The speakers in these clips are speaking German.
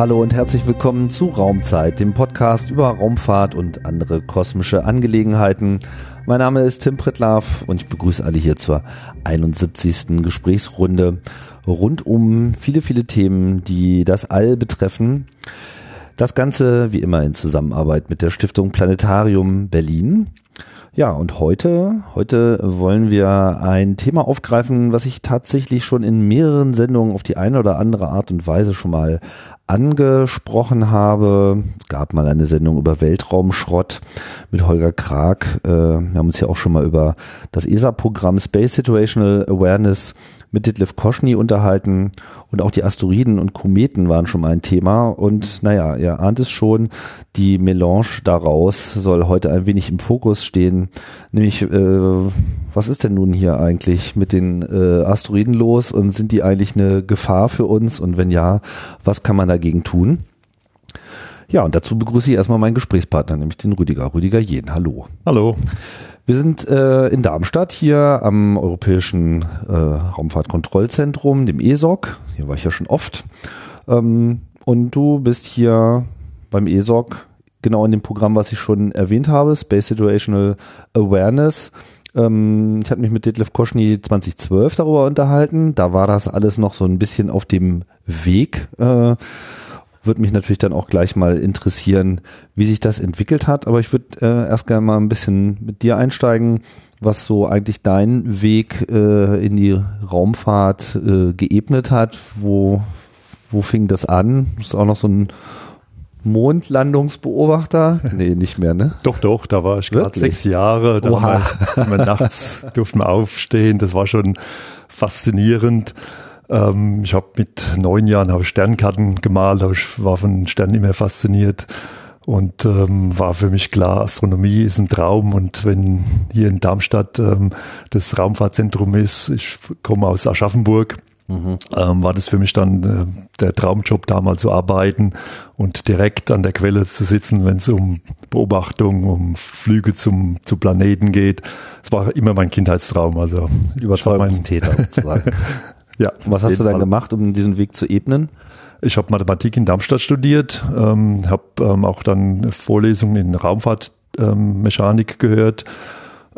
Hallo und herzlich willkommen zu Raumzeit, dem Podcast über Raumfahrt und andere kosmische Angelegenheiten. Mein Name ist Tim Pritlaff und ich begrüße alle hier zur 71. Gesprächsrunde rund um viele, viele Themen, die das All betreffen. Das Ganze wie immer in Zusammenarbeit mit der Stiftung Planetarium Berlin. Ja, und heute, heute wollen wir ein Thema aufgreifen, was ich tatsächlich schon in mehreren Sendungen auf die eine oder andere Art und Weise schon mal angesprochen habe. Gab mal eine Sendung über Weltraumschrott mit Holger Krag. Äh, wir haben uns ja auch schon mal über das ESA-Programm Space Situational Awareness mit Detlef Koschny unterhalten und auch die Asteroiden und Kometen waren schon mal ein Thema und naja, ihr ahnt es schon, die Melange daraus soll heute ein wenig im Fokus stehen, nämlich äh, was ist denn nun hier eigentlich mit den äh, Asteroiden los und sind die eigentlich eine Gefahr für uns und wenn ja, was kann man dagegen tun? Ja, und dazu begrüße ich erstmal meinen Gesprächspartner, nämlich den Rüdiger. Rüdiger Jen, hallo. Hallo. Wir sind äh, in Darmstadt hier am Europäischen äh, Raumfahrtkontrollzentrum, dem ESOC. Hier war ich ja schon oft. Ähm, und du bist hier beim ESOC genau in dem Programm, was ich schon erwähnt habe, Space Situational Awareness. Ähm, ich hatte mich mit Detlef Koschny 2012 darüber unterhalten. Da war das alles noch so ein bisschen auf dem Weg. Äh, würde mich natürlich dann auch gleich mal interessieren, wie sich das entwickelt hat. Aber ich würde äh, erst gerne mal ein bisschen mit dir einsteigen, was so eigentlich dein Weg äh, in die Raumfahrt äh, geebnet hat. Wo, wo fing das an? Du bist auch noch so ein Mondlandungsbeobachter? Nee, nicht mehr, ne? Doch, doch, da war ich gerade sechs Jahre. Da Oha. Wir, nachts durften wir aufstehen. Das war schon faszinierend. Ähm, ich habe mit neun Jahren habe Sternkarten gemalt, ich war von Sternen immer fasziniert und ähm, war für mich klar, Astronomie ist ein Traum und wenn hier in Darmstadt ähm, das Raumfahrtzentrum ist, ich komme aus Aschaffenburg, mhm. ähm, war das für mich dann äh, der Traumjob, da mal zu arbeiten und direkt an der Quelle zu sitzen, wenn es um Beobachtung, um Flüge zum zu Planeten geht. Es war immer mein Kindheitstraum. Also Überzeugungstäter sozusagen. Ja. Was hast du dann Fall. gemacht, um diesen Weg zu ebnen? Ich habe Mathematik in Darmstadt studiert, ähm, habe ähm, auch dann Vorlesungen in Raumfahrtmechanik ähm, gehört.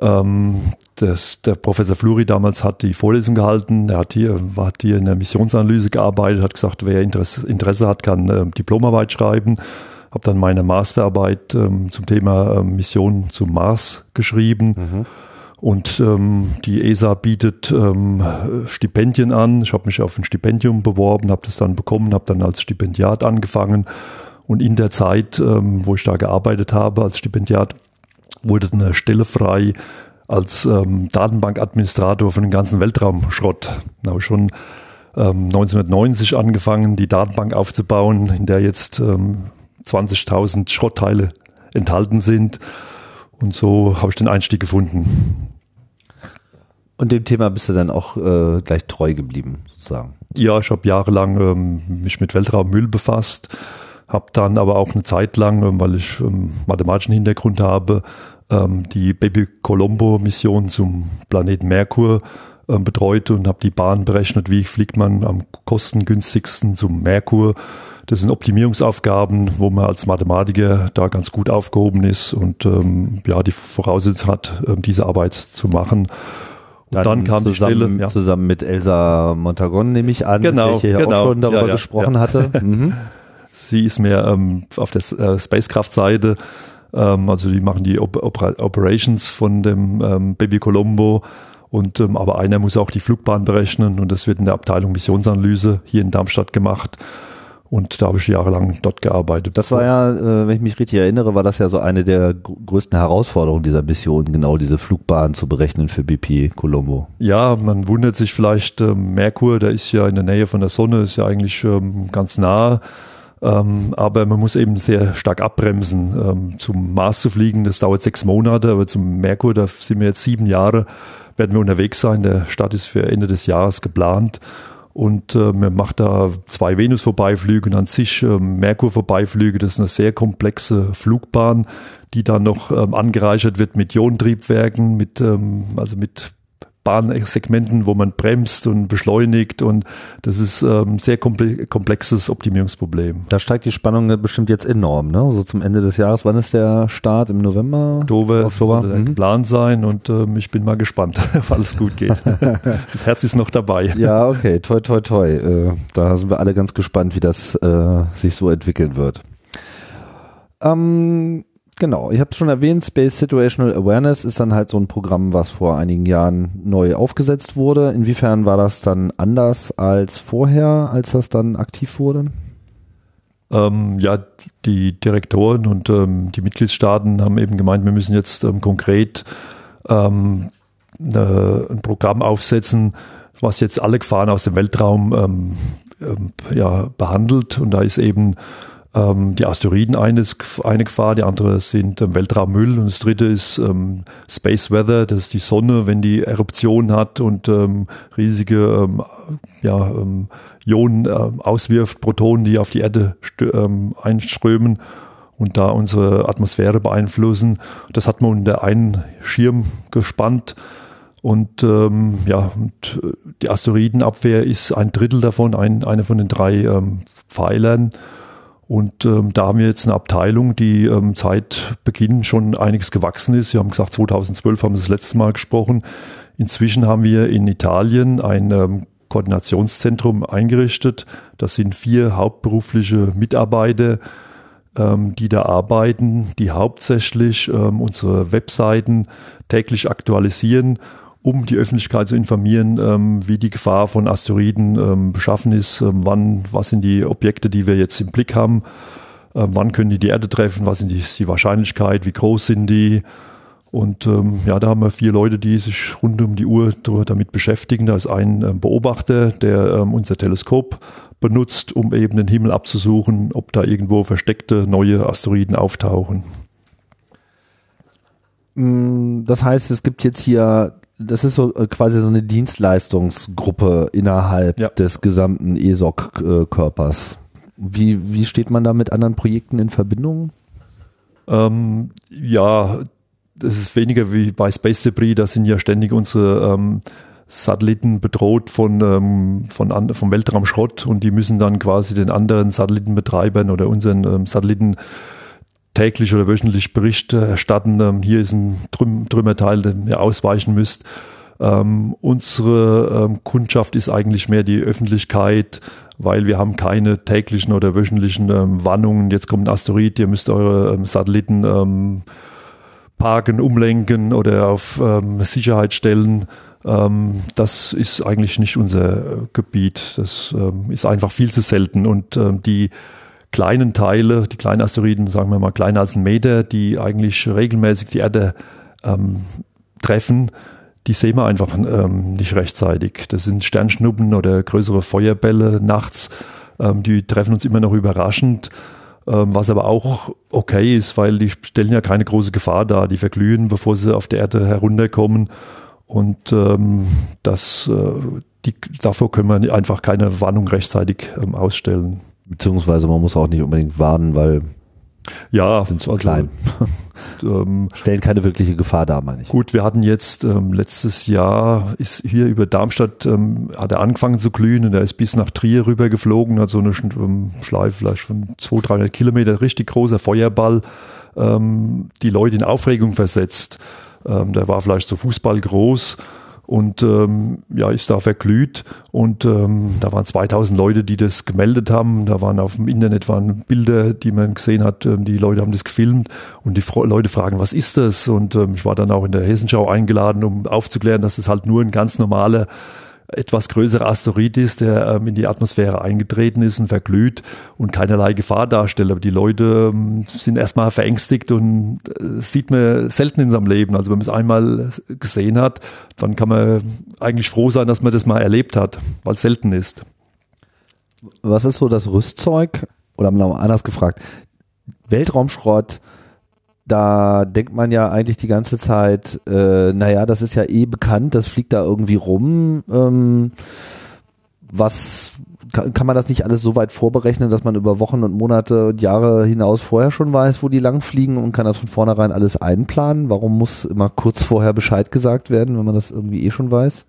Ähm, das, der Professor Fluri damals hat die Vorlesung gehalten. Er hat hier, hat hier in der Missionsanalyse gearbeitet, hat gesagt, wer Interesse, Interesse hat, kann äh, Diplomarbeit schreiben. Habe dann meine Masterarbeit ähm, zum Thema äh, Mission zum Mars geschrieben. Mhm und ähm, die ESA bietet ähm, Stipendien an. Ich habe mich auf ein Stipendium beworben, habe das dann bekommen, habe dann als Stipendiat angefangen. Und in der Zeit, ähm, wo ich da gearbeitet habe als Stipendiat, wurde eine Stelle frei als ähm, Datenbankadministrator für den ganzen Weltraumschrott. Da habe ich schon ähm, 1990 angefangen, die Datenbank aufzubauen, in der jetzt ähm, 20.000 Schrottteile enthalten sind. Und so habe ich den Einstieg gefunden. Und dem Thema bist du dann auch äh, gleich treu geblieben, sozusagen. Ja, ich habe jahrelang ähm, mich mit Weltraummüll befasst, habe dann aber auch eine Zeit lang, ähm, weil ich ähm, mathematischen Hintergrund habe, ähm, die Baby Colombo Mission zum Planeten Merkur ähm, betreut und habe die Bahn berechnet, wie fliegt man am kostengünstigsten zum Merkur. Das sind Optimierungsaufgaben, wo man als Mathematiker da ganz gut aufgehoben ist und ähm, ja die Voraussetzung hat, ähm, diese Arbeit zu machen. Dann, dann kam zusammen, die Stelle, ja. zusammen mit Elsa Montagon, nehme ich an, genau, welche ja genau. auch schon darüber ja, ja, gesprochen hatte. Mhm. Sie ist mehr ähm, auf der äh, Spacecraft-Seite. Ähm, also die machen die Op Oper Operations von dem ähm, Baby Colombo. Und ähm, aber einer muss auch die Flugbahn berechnen und das wird in der Abteilung Missionsanalyse hier in Darmstadt gemacht. Und da habe ich jahrelang dort gearbeitet. Das war ja, äh, wenn ich mich richtig erinnere, war das ja so eine der größten Herausforderungen dieser Mission, genau diese Flugbahn zu berechnen für BP Colombo. Ja, man wundert sich vielleicht, äh, Merkur, der ist ja in der Nähe von der Sonne, ist ja eigentlich ähm, ganz nah. Ähm, aber man muss eben sehr stark abbremsen. Ähm, zum Mars zu fliegen, das dauert sechs Monate, aber zum Merkur, da sind wir jetzt sieben Jahre, werden wir unterwegs sein. Der Start ist für Ende des Jahres geplant und äh, man macht da zwei Venus-Vorbeiflüge und an sich äh, Merkur-Vorbeiflüge. Das ist eine sehr komplexe Flugbahn, die dann noch ähm, angereichert wird mit Ionentriebwerken, mit, ähm, also mit Bahnsegmenten, wo man bremst und beschleunigt und das ist ähm, sehr komplexes Optimierungsproblem. Da steigt die Spannung bestimmt jetzt enorm, ne? So zum Ende des Jahres. Wann ist der Start? Im November? Oktober, Oktober. mhm. geplant sein und ähm, ich bin mal gespannt, ob alles gut geht. das Herz ist noch dabei. Ja, okay, toi, toi, toi. Äh, da sind wir alle ganz gespannt, wie das äh, sich so entwickeln wird. Ähm, Genau, ich habe es schon erwähnt, Space Situational Awareness ist dann halt so ein Programm, was vor einigen Jahren neu aufgesetzt wurde. Inwiefern war das dann anders als vorher, als das dann aktiv wurde? Ähm, ja, die Direktoren und ähm, die Mitgliedstaaten haben eben gemeint, wir müssen jetzt ähm, konkret ähm, ne, ein Programm aufsetzen, was jetzt alle Gefahren aus dem Weltraum ähm, ähm, ja, behandelt. Und da ist eben ähm, die Asteroiden eines, eine Gefahr, die andere sind ähm, Weltraummüll und das dritte ist ähm, Space Weather, das ist die Sonne, wenn die Eruption hat und ähm, riesige ähm, ja, ähm, Ionen auswirft, Protonen, die auf die Erde einströmen und da unsere Atmosphäre beeinflussen. Das hat man unter einen Schirm gespannt. Und ähm, ja, und äh, die Asteroidenabwehr ist ein Drittel davon, ein, eine von den drei ähm, Pfeilern. Und ähm, da haben wir jetzt eine Abteilung, die ähm, seit Beginn schon einiges gewachsen ist. Sie haben gesagt, 2012 haben wir das letzte Mal gesprochen. Inzwischen haben wir in Italien ein ähm, Koordinationszentrum eingerichtet. Das sind vier hauptberufliche Mitarbeiter, ähm, die da arbeiten, die hauptsächlich ähm, unsere Webseiten täglich aktualisieren um die Öffentlichkeit zu informieren, ähm, wie die Gefahr von Asteroiden ähm, beschaffen ist, ähm, wann, was sind die Objekte, die wir jetzt im Blick haben, ähm, wann können die die Erde treffen, was sind die, die Wahrscheinlichkeit, wie groß sind die. Und ähm, ja, da haben wir vier Leute, die sich rund um die Uhr damit beschäftigen. Da ist ein ähm, Beobachter, der unser Teleskop benutzt, um eben den Himmel abzusuchen, ob da irgendwo versteckte neue Asteroiden auftauchen. Mm, das heißt, es gibt jetzt hier das ist so äh, quasi so eine Dienstleistungsgruppe innerhalb ja. des gesamten ESOC-Körpers. Wie, wie steht man da mit anderen Projekten in Verbindung? Ähm, ja, das ist weniger wie bei Space Debris, da sind ja ständig unsere ähm, Satelliten bedroht von, ähm, von an, vom Weltraumschrott und die müssen dann quasi den anderen Satellitenbetreibern oder unseren ähm, Satelliten täglich oder wöchentlich Bericht erstatten. Ähm, hier ist ein Trüm Trümmerteil, den ihr ausweichen müsst. Ähm, unsere ähm, Kundschaft ist eigentlich mehr die Öffentlichkeit, weil wir haben keine täglichen oder wöchentlichen ähm, Warnungen. Jetzt kommt ein Asteroid, ihr müsst eure ähm, Satelliten ähm, parken, umlenken oder auf Sicherheit stellen. das ist eigentlich nicht unser Gebiet. Das ist einfach viel zu selten und die kleinen Teile, die kleinen Asteroiden, sagen wir mal kleiner als ein Meter, die eigentlich regelmäßig die Erde ähm, treffen, die sehen wir einfach ähm, nicht rechtzeitig. Das sind Sternschnuppen oder größere Feuerbälle nachts, ähm, die treffen uns immer noch überraschend, ähm, was aber auch okay ist, weil die stellen ja keine große Gefahr dar. Die verglühen, bevor sie auf der Erde herunterkommen. Und ähm, das, äh, die, davor können wir einfach keine Warnung rechtzeitig ähm, ausstellen. Beziehungsweise man muss auch nicht unbedingt warnen, weil ja, sind zu also, klein. Ähm, Stellen keine wirkliche Gefahr dar, meine ich. Gut, wir hatten jetzt ähm, letztes Jahr ist hier über Darmstadt ähm, hat er angefangen zu glühen und er ist bis nach Trier rüber geflogen, hat so eine ähm, Schleife vielleicht von 200, 300 Kilometer, richtig großer Feuerball, ähm, die Leute in Aufregung versetzt. Ähm, der war vielleicht so Fußball groß und ähm, ja, ist da verglüht und ähm, da waren 2000 Leute, die das gemeldet haben. Da waren auf dem Internet waren Bilder, die man gesehen hat. Ähm, die Leute haben das gefilmt und die Leute fragen, was ist das? Und ähm, ich war dann auch in der Hessenschau eingeladen, um aufzuklären, dass es halt nur ein ganz normaler etwas größerer Asteroid ist, der ähm, in die Atmosphäre eingetreten ist und verglüht und keinerlei Gefahr darstellt. Aber die Leute ähm, sind erstmal verängstigt und äh, sieht man selten in seinem Leben. Also wenn man es einmal gesehen hat, dann kann man eigentlich froh sein, dass man das mal erlebt hat, weil es selten ist. Was ist so das Rüstzeug? Oder mal anders gefragt, Weltraumschrott, da denkt man ja eigentlich die ganze Zeit, äh, naja, das ist ja eh bekannt, das fliegt da irgendwie rum. Ähm, was, kann, kann man das nicht alles so weit vorberechnen, dass man über Wochen und Monate und Jahre hinaus vorher schon weiß, wo die lang fliegen und kann das von vornherein alles einplanen? Warum muss immer kurz vorher Bescheid gesagt werden, wenn man das irgendwie eh schon weiß?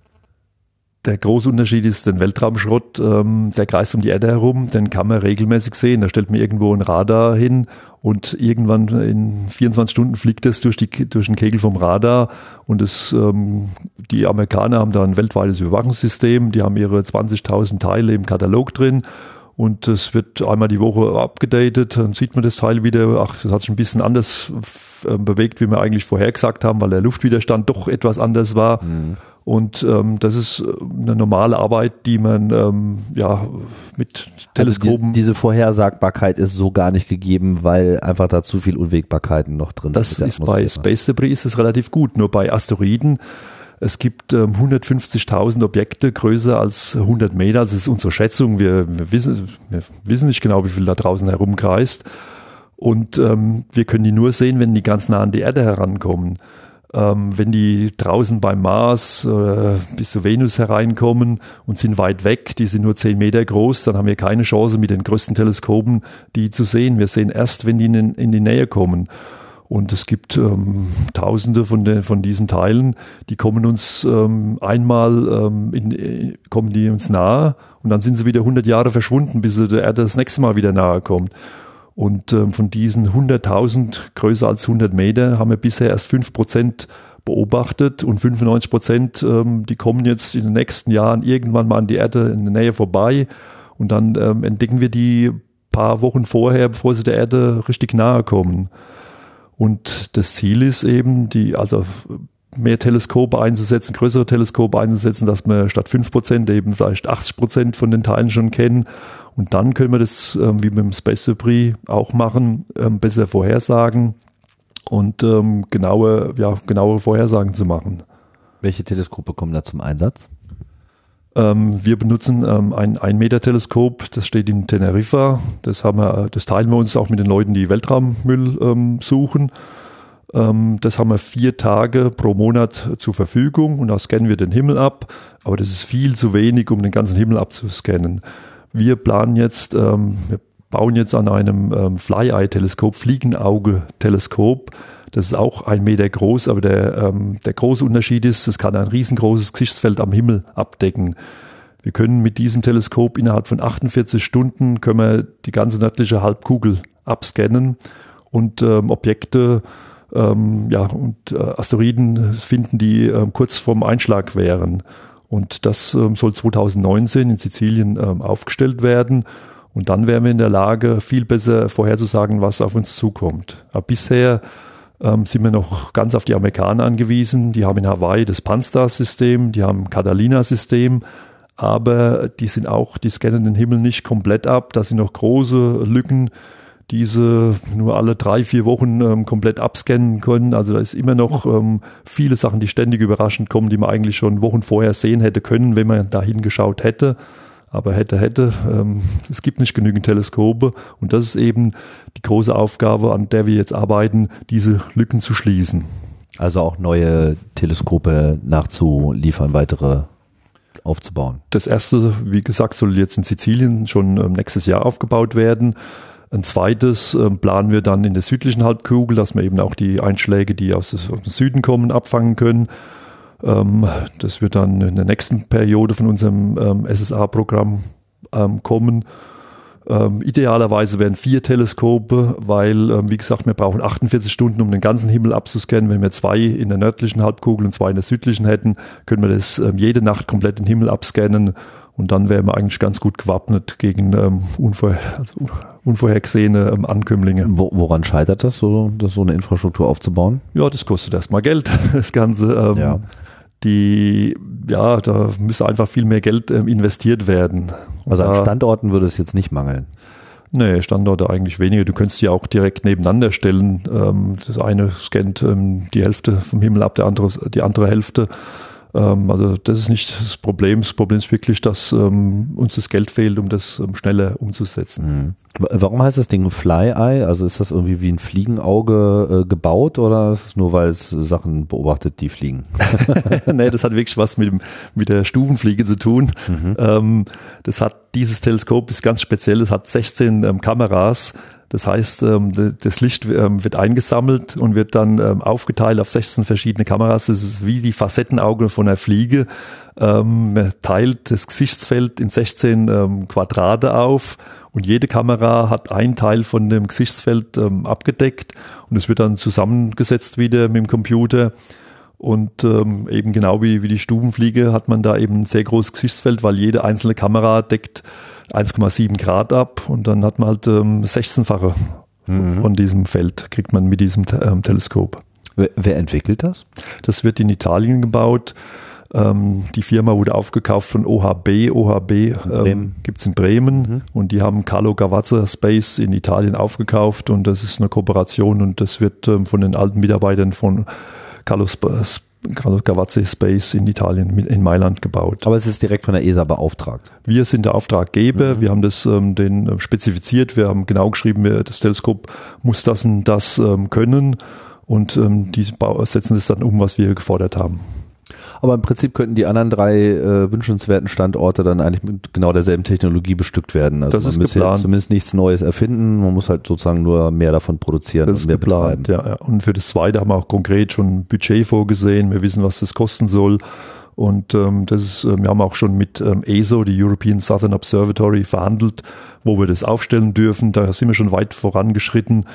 Der große Unterschied ist, den Weltraumschrott, ähm, der kreist um die Erde herum, den kann man regelmäßig sehen. Da stellt man irgendwo ein Radar hin und irgendwann in 24 Stunden fliegt es durch, durch den Kegel vom Radar und es, ähm, die Amerikaner haben da ein weltweites Überwachungssystem, die haben ihre 20.000 Teile im Katalog drin und es wird einmal die Woche abgedatet, dann sieht man das Teil wieder, ach, das hat sich ein bisschen anders äh, bewegt, wie wir eigentlich vorhergesagt haben, weil der Luftwiderstand doch etwas anders war. Mhm. Und ähm, das ist äh, eine normale Arbeit, die man ähm, ja mit Teleskopen. Also die, diese Vorhersagbarkeit ist so gar nicht gegeben, weil einfach da zu viel Unwägbarkeiten noch drin das sind. Das ist bei Space Debris ist es relativ gut. Nur bei Asteroiden es gibt ähm, 150.000 Objekte größer als 100 Meter. Das ist unsere Schätzung. Wir, wir, wissen, wir wissen nicht genau, wie viel da draußen herumkreist. Und ähm, wir können die nur sehen, wenn die ganz nah an die Erde herankommen. Ähm, wenn die draußen beim Mars äh, bis zur Venus hereinkommen und sind weit weg, die sind nur 10 Meter groß, dann haben wir keine Chance mit den größten Teleskopen, die zu sehen. Wir sehen erst, wenn die in, in die Nähe kommen. Und es gibt ähm, Tausende von, den, von diesen Teilen, die kommen uns ähm, einmal ähm, in, in, kommen die uns nahe und dann sind sie wieder 100 Jahre verschwunden, bis sie der Erde das nächste Mal wieder nahe kommt. Und ähm, von diesen 100.000 größer als 100 Meter haben wir bisher erst 5 Prozent beobachtet und 95 Prozent, ähm, die kommen jetzt in den nächsten Jahren irgendwann mal an die Erde in der Nähe vorbei und dann ähm, entdecken wir die paar Wochen vorher, bevor sie der Erde richtig nahe kommen. Und das Ziel ist eben, die, also mehr Teleskope einzusetzen, größere Teleskope einzusetzen, dass wir statt 5 Prozent eben vielleicht 80 Prozent von den Teilen schon kennen und dann können wir das, ähm, wie mit dem Space Debris auch machen, ähm, besser vorhersagen und ähm, genaue, ja, genauere Vorhersagen zu machen. Welche Teleskope kommen da zum Einsatz? Ähm, wir benutzen ähm, ein 1 Meter Teleskop, das steht in Teneriffa. Das, haben wir, das teilen wir uns auch mit den Leuten, die Weltraummüll ähm, suchen. Ähm, das haben wir vier Tage pro Monat zur Verfügung und da scannen wir den Himmel ab. Aber das ist viel zu wenig, um den ganzen Himmel abzuscannen. Wir planen jetzt, ähm, wir bauen jetzt an einem ähm, Fly-Eye-Teleskop, Fliegenauge-Teleskop. Das ist auch ein Meter groß, aber der, ähm, der große Unterschied ist, es kann ein riesengroßes Gesichtsfeld am Himmel abdecken. Wir können mit diesem Teleskop innerhalb von 48 Stunden können wir die ganze nördliche Halbkugel abscannen und ähm, Objekte ähm, ja, und äh, Asteroiden finden, die ähm, kurz vorm Einschlag wären. Und das ähm, soll 2019 in Sizilien ähm, aufgestellt werden. Und dann wären wir in der Lage, viel besser vorherzusagen, was auf uns zukommt. Aber bisher ähm, sind wir noch ganz auf die Amerikaner angewiesen. Die haben in Hawaii das Panstar-System, die haben Catalina-System, aber die sind auch, die scannen den Himmel nicht komplett ab. Da sind noch große Lücken diese nur alle drei, vier Wochen ähm, komplett abscannen können. Also da ist immer noch ähm, viele Sachen, die ständig überraschend kommen, die man eigentlich schon Wochen vorher sehen hätte können, wenn man da hingeschaut hätte. Aber hätte, hätte, ähm, es gibt nicht genügend Teleskope und das ist eben die große Aufgabe, an der wir jetzt arbeiten, diese Lücken zu schließen. Also auch neue Teleskope nachzuliefern, weitere aufzubauen. Das erste, wie gesagt, soll jetzt in Sizilien schon ähm, nächstes Jahr aufgebaut werden. Ein zweites äh, planen wir dann in der südlichen Halbkugel, dass wir eben auch die Einschläge, die aus, aus dem Süden kommen, abfangen können. Ähm, das wird dann in der nächsten Periode von unserem ähm, SSA-Programm ähm, kommen. Ähm, idealerweise wären vier Teleskope, weil, ähm, wie gesagt, wir brauchen 48 Stunden, um den ganzen Himmel abzuscannen. Wenn wir zwei in der nördlichen Halbkugel und zwei in der südlichen hätten, können wir das ähm, jede Nacht komplett den Himmel abscannen und dann wären wir eigentlich ganz gut gewappnet gegen ähm, unvorher, also unvorhergesehene ähm, Ankömmlinge. Wo, woran scheitert das, so, das, so eine Infrastruktur aufzubauen? Ja, das kostet erstmal Geld, das Ganze. Ähm, ja. Die, ja, da müsste einfach viel mehr Geld ähm, investiert werden. Also an Standorten würde es jetzt nicht mangeln. Nee, Standorte eigentlich weniger. Du könntest sie auch direkt nebeneinander stellen. Ähm, das eine scannt ähm, die Hälfte vom Himmel ab, der andere, die andere Hälfte. Ähm, also das ist nicht das Problem. Das Problem ist wirklich, dass ähm, uns das Geld fehlt, um das ähm, schneller umzusetzen. Mhm. Warum heißt das Ding Fly Eye? Also ist das irgendwie wie ein Fliegenauge äh, gebaut oder ist es nur, weil es Sachen beobachtet, die fliegen? nee, das hat wirklich was mit, dem, mit der Stubenfliege zu tun. Mhm. Ähm, das hat dieses Teleskop ist ganz speziell. Es hat 16 ähm, Kameras das heißt, ähm, das Licht ähm, wird eingesammelt und wird dann ähm, aufgeteilt auf 16 verschiedene Kameras. Das ist wie die Facettenaugen von einer Fliege. Man teilt das Gesichtsfeld in 16 Quadrate auf und jede Kamera hat einen Teil von dem Gesichtsfeld abgedeckt und es wird dann zusammengesetzt wieder mit dem Computer. Und ähm, eben genau wie, wie die Stubenfliege hat man da eben ein sehr großes Gesichtsfeld, weil jede einzelne Kamera deckt 1,7 Grad ab und dann hat man halt ähm, 16-fache mhm. von diesem Feld, kriegt man mit diesem ähm, Teleskop. Wer, wer, entwickelt das? Das wird in Italien gebaut. Ähm, die Firma wurde aufgekauft von OHB. OHB ähm, gibt es in Bremen mhm. und die haben Carlo Gavazza Space in Italien aufgekauft und das ist eine Kooperation und das wird ähm, von den alten Mitarbeitern von Carlo Space Carlo Gavazzi Space in Italien, in Mailand gebaut. Aber es ist direkt von der ESA beauftragt. Wir sind der Auftraggeber, mhm. wir haben das ähm, den äh, spezifiziert, wir haben genau geschrieben, wir, das Teleskop muss das und das ähm, können und ähm, die setzen das dann um, was wir gefordert haben. Aber im Prinzip könnten die anderen drei äh, wünschenswerten Standorte dann eigentlich mit genau derselben Technologie bestückt werden. Also das ist geplant. zumindest nichts Neues erfinden, man muss halt sozusagen nur mehr davon produzieren das und mehr geplant, betreiben. Ja, ja. Und für das zweite haben wir auch konkret schon ein Budget vorgesehen. Wir wissen, was das kosten soll. Und ähm, das ist, äh, wir haben auch schon mit ähm, ESO, die European Southern Observatory, verhandelt, wo wir das aufstellen dürfen. Da sind wir schon weit vorangeschritten.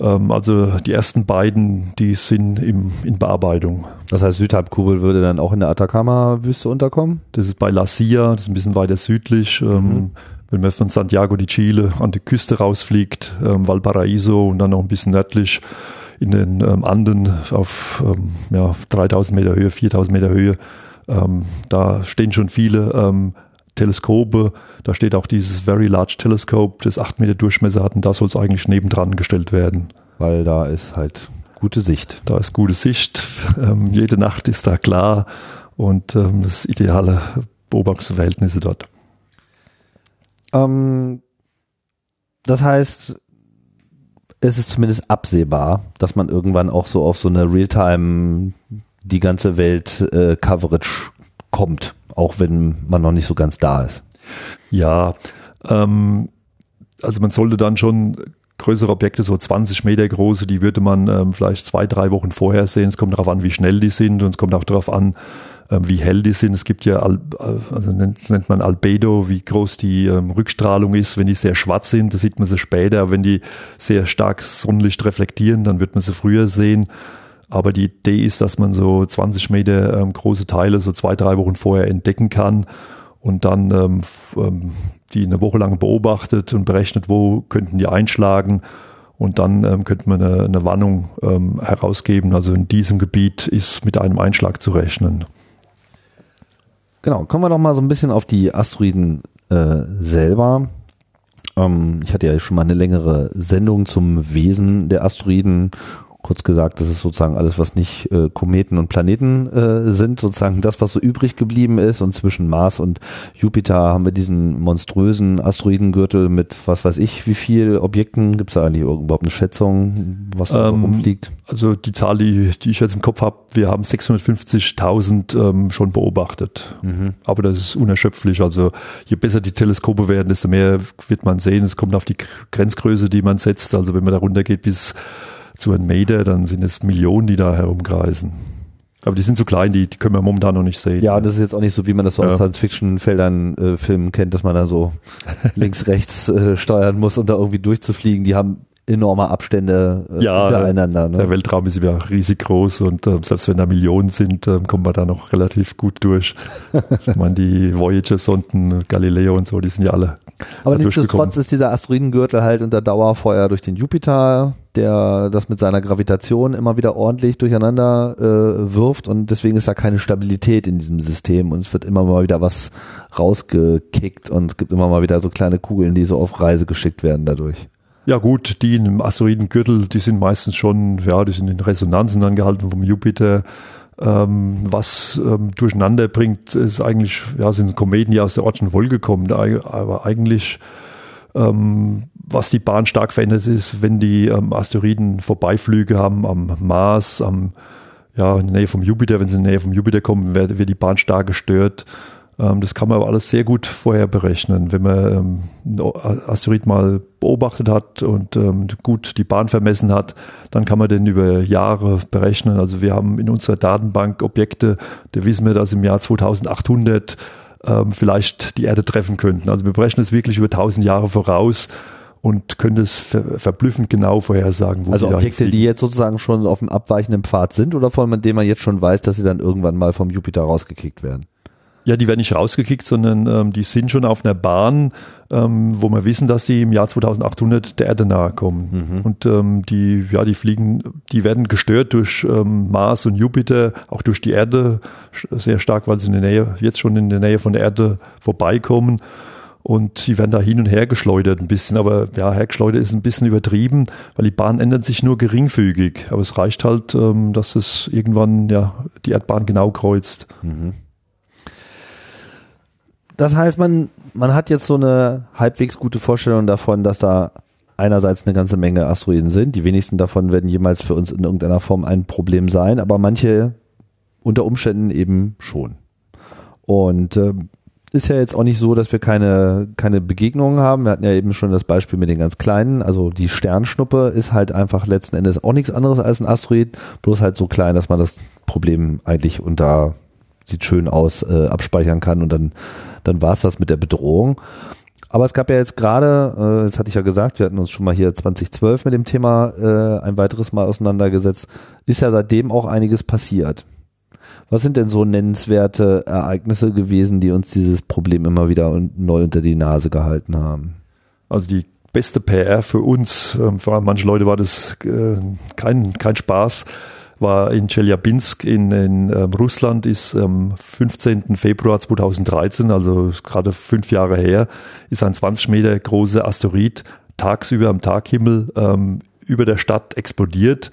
Ähm, also die ersten beiden, die sind im, in Bearbeitung. Das heißt, Südhalbkugel würde dann auch in der Atacama-Wüste unterkommen? Das ist bei La Silla, das ist ein bisschen weiter südlich. Ähm, mhm. Wenn man von Santiago de Chile an die Küste rausfliegt, ähm, Valparaiso und dann noch ein bisschen nördlich in den ähm, Anden auf ähm, ja, 3000 Meter Höhe, 4000 Meter Höhe, ähm, da stehen schon viele ähm, Teleskope. Da steht auch dieses Very Large Telescope, das 8 Meter Durchmesser hat und da soll es eigentlich nebendran gestellt werden. Weil da ist halt gute Sicht. Da ist gute Sicht. Ähm, jede Nacht ist da klar und ähm, das ideale Beobachtungsverhältnisse dort. Ähm, das heißt, es ist zumindest absehbar, dass man irgendwann auch so auf so eine Realtime die ganze Welt äh, Coverage kommt auch wenn man noch nicht so ganz da ist. Ja, ähm, also man sollte dann schon größere Objekte, so 20 Meter große, die würde man ähm, vielleicht zwei, drei Wochen vorher sehen. Es kommt darauf an, wie schnell die sind und es kommt auch darauf an, ähm, wie hell die sind. Es gibt ja, also nennt, nennt man Albedo, wie groß die ähm, Rückstrahlung ist. Wenn die sehr schwarz sind, das sieht man sie später. Wenn die sehr stark Sonnenlicht reflektieren, dann wird man sie früher sehen. Aber die Idee ist, dass man so 20 Meter ähm, große Teile so zwei, drei Wochen vorher entdecken kann und dann ähm, ähm, die eine Woche lang beobachtet und berechnet, wo könnten die einschlagen. Und dann ähm, könnte man eine, eine Warnung ähm, herausgeben. Also in diesem Gebiet ist mit einem Einschlag zu rechnen. Genau, kommen wir noch mal so ein bisschen auf die Asteroiden äh, selber. Ähm, ich hatte ja schon mal eine längere Sendung zum Wesen der Asteroiden kurz gesagt, das ist sozusagen alles, was nicht äh, Kometen und Planeten äh, sind, sozusagen das, was so übrig geblieben ist. Und zwischen Mars und Jupiter haben wir diesen monströsen Asteroidengürtel mit was weiß ich, wie viel Objekten. Gibt es da eigentlich überhaupt eine Schätzung, was da ähm, rumfliegt? Also die Zahl, die, die ich jetzt im Kopf habe, wir haben 650.000 ähm, schon beobachtet. Mhm. Aber das ist unerschöpflich. Also je besser die Teleskope werden, desto mehr wird man sehen. Es kommt auf die Grenzgröße, die man setzt. Also wenn man da runtergeht bis zu einem Meter, dann sind es Millionen, die da herumkreisen. Aber die sind zu klein, die, die können wir momentan noch nicht sehen. Ja, das ist jetzt auch nicht so, wie man das so ja. aus Science-Fiction-Feldern, äh, Filmen kennt, dass man da so links, rechts äh, steuern muss, um da irgendwie durchzufliegen. Die haben enorme Abstände äh, ja, untereinander. Ne? Der Weltraum ist ja riesig groß und äh, selbst wenn da Millionen sind, äh, kommen wir da noch relativ gut durch. ich meine, die Voyager-Sonden, Galileo und so, die sind ja alle. Aber nichtsdestotrotz ist dieser Asteroidengürtel halt unter Dauerfeuer durch den Jupiter, der das mit seiner Gravitation immer wieder ordentlich durcheinander äh, wirft und deswegen ist da keine Stabilität in diesem System und es wird immer mal wieder was rausgekickt und es gibt immer mal wieder so kleine Kugeln, die so auf Reise geschickt werden dadurch. Ja gut, die im Asteroidengürtel, die sind meistens schon, ja, die sind in Resonanzen angehalten vom Jupiter. Ähm, was ähm, durcheinander bringt, ist eigentlich, ja, sind Kometen, die aus der Ortschen Wolke kommen, aber eigentlich ähm, was die Bahn stark verändert ist, wenn die ähm, Asteroiden Vorbeiflüge haben am Mars, am, ja, in der Nähe vom Jupiter, wenn sie in der Nähe vom Jupiter kommen, wird, wird die Bahn stark gestört. Ähm, das kann man aber alles sehr gut vorher berechnen. Wenn man ähm, einen Asteroid mal beobachtet hat und ähm, gut die Bahn vermessen hat, dann kann man den über Jahre berechnen. Also wir haben in unserer Datenbank Objekte, da wissen wir, dass im Jahr 2800 ähm, vielleicht die Erde treffen könnten. Also wir berechnen es wirklich über 1000 Jahre voraus und können es ver verblüffend genau vorhersagen. Wo also die Objekte, die jetzt sozusagen schon auf dem abweichenden Pfad sind oder von denen man jetzt schon weiß, dass sie dann irgendwann mal vom Jupiter rausgekickt werden? Ja, die werden nicht rausgekickt, sondern ähm, die sind schon auf einer Bahn, ähm, wo wir wissen, dass sie im Jahr 2800 der Erde nahe kommen. Mhm. Und ähm, die, ja, die fliegen, die werden gestört durch ähm, Mars und Jupiter, auch durch die Erde sehr stark, weil sie in der Nähe, jetzt schon in der Nähe von der Erde vorbeikommen. Und die werden da hin und her geschleudert ein bisschen, aber ja, hergeschleudert ist ein bisschen übertrieben, weil die Bahn ändert sich nur geringfügig. Aber es reicht halt, ähm, dass es irgendwann ja die Erdbahn genau kreuzt. Mhm. Das heißt, man, man hat jetzt so eine halbwegs gute Vorstellung davon, dass da einerseits eine ganze Menge Asteroiden sind. Die wenigsten davon werden jemals für uns in irgendeiner Form ein Problem sein, aber manche unter Umständen eben schon. Und äh, ist ja jetzt auch nicht so, dass wir keine, keine Begegnungen haben. Wir hatten ja eben schon das Beispiel mit den ganz kleinen. Also die Sternschnuppe ist halt einfach letzten Endes auch nichts anderes als ein Asteroid, bloß halt so klein, dass man das Problem eigentlich unter sieht schön aus, äh, abspeichern kann und dann, dann war es das mit der Bedrohung. Aber es gab ja jetzt gerade, äh, das hatte ich ja gesagt, wir hatten uns schon mal hier 2012 mit dem Thema äh, ein weiteres Mal auseinandergesetzt, ist ja seitdem auch einiges passiert. Was sind denn so nennenswerte Ereignisse gewesen, die uns dieses Problem immer wieder neu unter die Nase gehalten haben? Also die beste PR für uns, ähm, vor allem manche Leute war das äh, kein, kein Spaß, war in Chelyabinsk in, in ähm, Russland, ist am 15. Februar 2013, also gerade fünf Jahre her, ist ein 20 Meter großer Asteroid tagsüber am Taghimmel ähm, über der Stadt explodiert.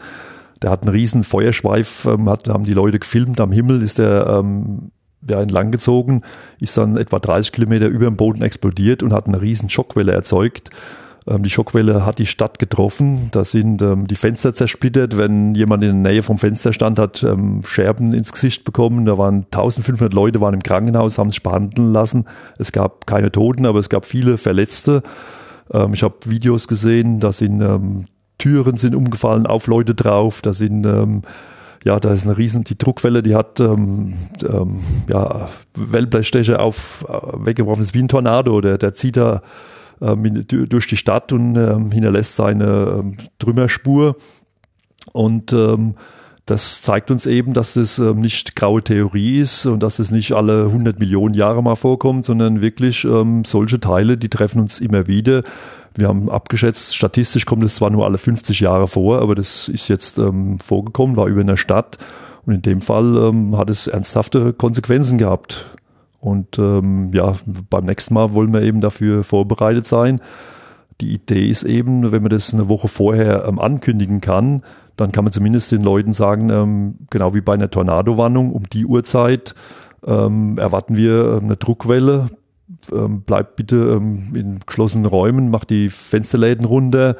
Der hat einen riesen Feuerschweif, ähm, hat, haben die Leute gefilmt. Am Himmel ist der ähm, ja, entlang gezogen, ist dann etwa 30 Kilometer über dem Boden explodiert und hat eine riesen Schockwelle erzeugt. Ähm, die Schockwelle hat die Stadt getroffen. Da sind ähm, die Fenster zersplittert. Wenn jemand in der Nähe vom Fenster stand, hat ähm, Scherben ins Gesicht bekommen. Da waren 1500 Leute waren im Krankenhaus, haben sich behandeln lassen. Es gab keine Toten, aber es gab viele Verletzte. Ähm, ich habe Videos gesehen, da sind ähm, Türen sind umgefallen auf Leute drauf. Da sind ähm, ja, da ist eine riesen, die Druckwelle, die hat ähm, ähm, ja, Wellblechstecher auf äh, weggeworfen. Das ist wie ein Tornado, der, der zieht da ähm, durch die Stadt und ähm, hinterlässt seine ähm, Trümmerspur. Und ähm, das zeigt uns eben, dass es ähm, nicht graue Theorie ist und dass es nicht alle 100 Millionen Jahre mal vorkommt, sondern wirklich ähm, solche Teile, die treffen uns immer wieder. Wir haben abgeschätzt, statistisch kommt es zwar nur alle 50 Jahre vor, aber das ist jetzt vorgekommen, war über einer Stadt. Und in dem Fall ähm, hat es ernsthafte Konsequenzen gehabt. Und ähm, ja, beim nächsten Mal wollen wir eben dafür vorbereitet sein. Die Idee ist eben, wenn man das eine Woche vorher ähm, ankündigen kann, dann kann man zumindest den Leuten sagen, ähm, genau wie bei einer Tornadowarnung, um die Uhrzeit ähm, erwarten wir ähm, eine Druckwelle. Ähm, bleibt bitte ähm, in geschlossenen Räumen, macht die Fensterläden runter,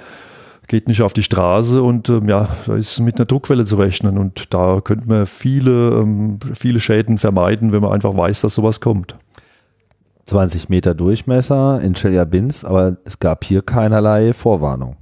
geht nicht auf die Straße und ähm, ja, da ist mit einer Druckwelle zu rechnen und da könnte man viele, ähm, viele Schäden vermeiden, wenn man einfach weiß, dass sowas kommt. 20 Meter Durchmesser in Chelyabinsk, aber es gab hier keinerlei Vorwarnung.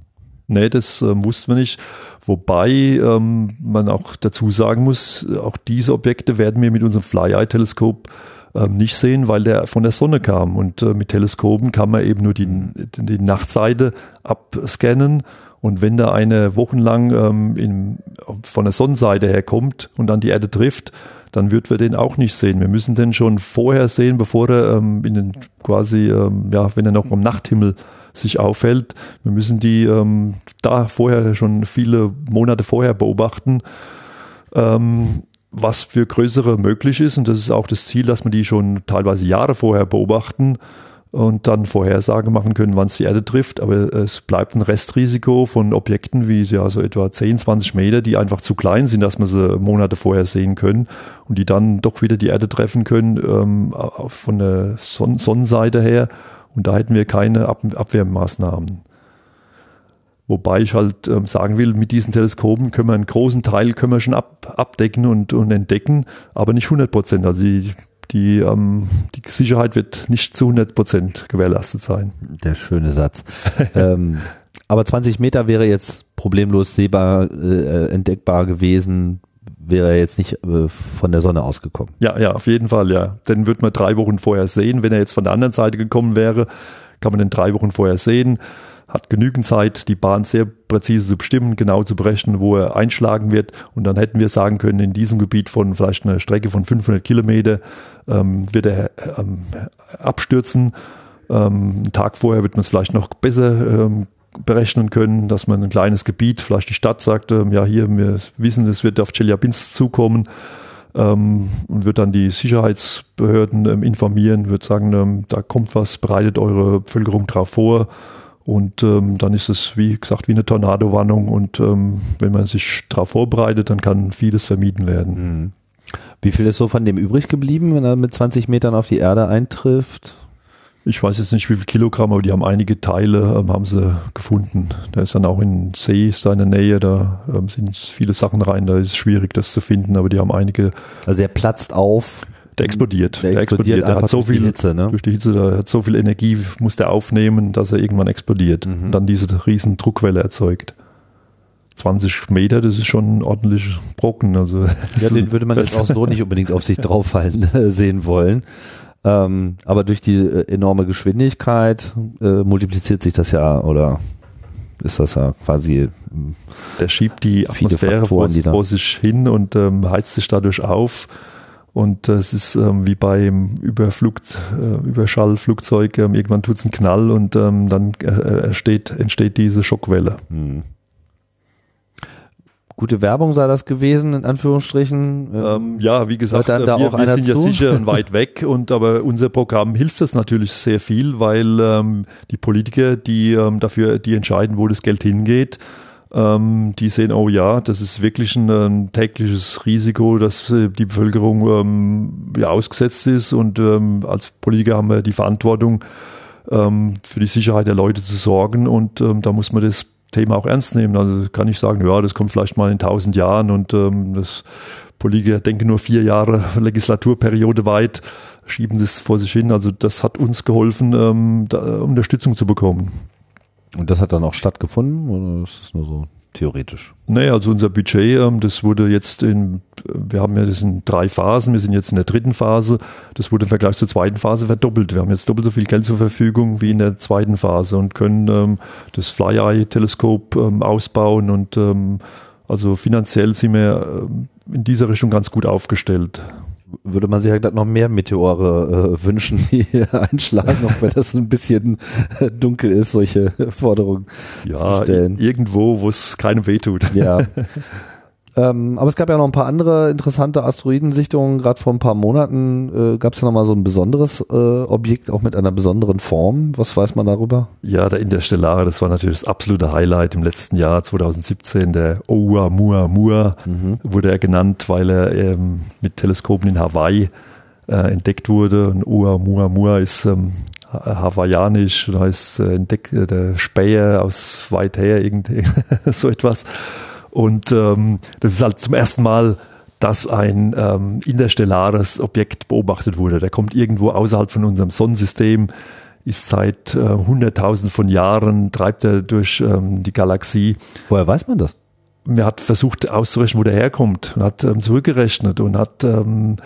Nee, das äh, wussten wir nicht. Wobei ähm, man auch dazu sagen muss, auch diese Objekte werden wir mit unserem Fly-Eye-Teleskop ähm, nicht sehen, weil der von der Sonne kam. Und äh, mit Teleskopen kann man eben nur die, die Nachtseite abscannen und wenn da eine wochenlang ähm, in, von der Sonnenseite her kommt und dann die Erde trifft, dann wird wir den auch nicht sehen. Wir müssen den schon vorher sehen, bevor er ähm, in den quasi, ähm, ja, wenn er noch am Nachthimmel sich aufhält. Wir müssen die ähm, da vorher schon viele Monate vorher beobachten. Ähm, was für größere möglich ist, und das ist auch das Ziel, dass wir die schon teilweise Jahre vorher beobachten, und dann Vorhersage machen können, wann es die Erde trifft. Aber es bleibt ein Restrisiko von Objekten wie ja, so etwa 10, 20 Meter, die einfach zu klein sind, dass man sie Monate vorher sehen können und die dann doch wieder die Erde treffen können ähm, von der Son Sonnenseite her. Und da hätten wir keine Ab Abwehrmaßnahmen. Wobei ich halt ähm, sagen will, mit diesen Teleskopen können wir einen großen Teil können wir schon ab, abdecken und, und entdecken, aber nicht 100 Prozent. Also die, die, ähm, die Sicherheit wird nicht zu 100 Prozent gewährleistet sein. Der schöne Satz. ähm, aber 20 Meter wäre jetzt problemlos sehbar, äh, entdeckbar gewesen, wäre er jetzt nicht äh, von der Sonne ausgekommen. Ja, ja, auf jeden Fall, ja. Den wird man drei Wochen vorher sehen. Wenn er jetzt von der anderen Seite gekommen wäre, kann man den drei Wochen vorher sehen hat genügend Zeit, die Bahn sehr präzise zu bestimmen, genau zu berechnen, wo er einschlagen wird. Und dann hätten wir sagen können, in diesem Gebiet von vielleicht einer Strecke von 500 Kilometer ähm, wird er ähm, abstürzen. Ähm, einen Tag vorher wird man es vielleicht noch besser ähm, berechnen können, dass man ein kleines Gebiet, vielleicht die Stadt sagt, ähm, ja hier, wir wissen, es wird auf Chelyabinsk zukommen. Ähm, und wird dann die Sicherheitsbehörden ähm, informieren, wird sagen, ähm, da kommt was, bereitet eure Bevölkerung darauf vor und ähm, dann ist es, wie gesagt, wie eine Tornadowarnung. Und ähm, wenn man sich darauf vorbereitet, dann kann vieles vermieden werden. Mhm. Wie viel ist so von dem übrig geblieben, wenn er mit 20 Metern auf die Erde eintrifft? Ich weiß jetzt nicht, wie viel Kilogramm, aber die haben einige Teile, ähm, haben sie gefunden. Da ist dann auch in See, ist da in der Nähe, da ähm, sind viele Sachen rein, da ist es schwierig, das zu finden, aber die haben einige. Also er platzt auf. Der explodiert. Der, der explodiert. Der hat so viel Hitze, ne? durch die Hitze, der hat so viel Energie, muss der aufnehmen, dass er irgendwann explodiert mhm. und dann diese riesen Druckwelle erzeugt. 20 Meter, das ist schon ein ordentlicher Brocken. Also ja, den würde man jetzt auch so nicht unbedingt auf sich drauffallen äh, sehen wollen. Ähm, aber durch die äh, enorme Geschwindigkeit äh, multipliziert sich das ja oder ist das ja quasi. Der schiebt die Atmosphäre Faktoren, vor, vor, sich hin und ähm, heizt sich dadurch auf. Und äh, es ist ähm, wie beim Überflug, äh, Überschallflugzeug, ähm, irgendwann tut es einen Knall und ähm, dann äh, entsteht, entsteht diese Schockwelle. Hm. Gute Werbung sei das gewesen, in Anführungsstrichen. Ähm, ja, wie gesagt, wir, wir sind zu? ja sicher und weit weg und aber unser Programm hilft das natürlich sehr viel, weil ähm, die Politiker, die ähm, dafür, die entscheiden, wo das Geld hingeht, ähm, die sehen, oh ja, das ist wirklich ein, ein tägliches Risiko, dass äh, die Bevölkerung ähm, ja, ausgesetzt ist und ähm, als Politiker haben wir die Verantwortung, ähm, für die Sicherheit der Leute zu sorgen und ähm, da muss man das Thema auch ernst nehmen. Also kann ich sagen, ja, das kommt vielleicht mal in tausend Jahren und ähm, das Politiker denken nur vier Jahre Legislaturperiode weit, schieben das vor sich hin. Also das hat uns geholfen, Unterstützung zu bekommen. Und das hat dann auch stattgefunden oder ist es nur so theoretisch? Nee, also unser Budget, ähm, das wurde jetzt in, wir haben ja das in drei Phasen, wir sind jetzt in der dritten Phase, das wurde im Vergleich zur zweiten Phase verdoppelt. Wir haben jetzt doppelt so viel Geld zur Verfügung wie in der zweiten Phase und können ähm, das Fly-Eye-Teleskop ähm, ausbauen und also finanziell sind wir in dieser Richtung ganz gut aufgestellt würde man sich halt noch mehr Meteore äh, wünschen, die einschlagen, auch wenn das ein bisschen äh, dunkel ist, solche Forderungen ja, zu stellen. Irgendwo, wo es keinem wehtut. Ja. Ähm, aber es gab ja noch ein paar andere interessante Asteroidensichtungen. Gerade vor ein paar Monaten äh, gab es ja nochmal so ein besonderes äh, Objekt, auch mit einer besonderen Form. Was weiß man darüber? Ja, der Interstellare, das war natürlich das absolute Highlight im letzten Jahr 2017. Der Oumuamua mhm. wurde er genannt, weil er ähm, mit Teleskopen in Hawaii äh, entdeckt wurde. Und Oumuamua ist ähm, hawaiianisch, da heißt äh, entdeckt, äh, der Späher aus weit her, irgendwie so etwas. Und ähm, das ist halt zum ersten Mal, dass ein ähm, interstellares Objekt beobachtet wurde. Der kommt irgendwo außerhalb von unserem Sonnensystem, ist seit äh, 100.000 von Jahren, treibt er durch ähm, die Galaxie. Woher weiß man das? Man hat versucht auszurechnen, wo der herkommt und hat ähm, zurückgerechnet und hat ähm,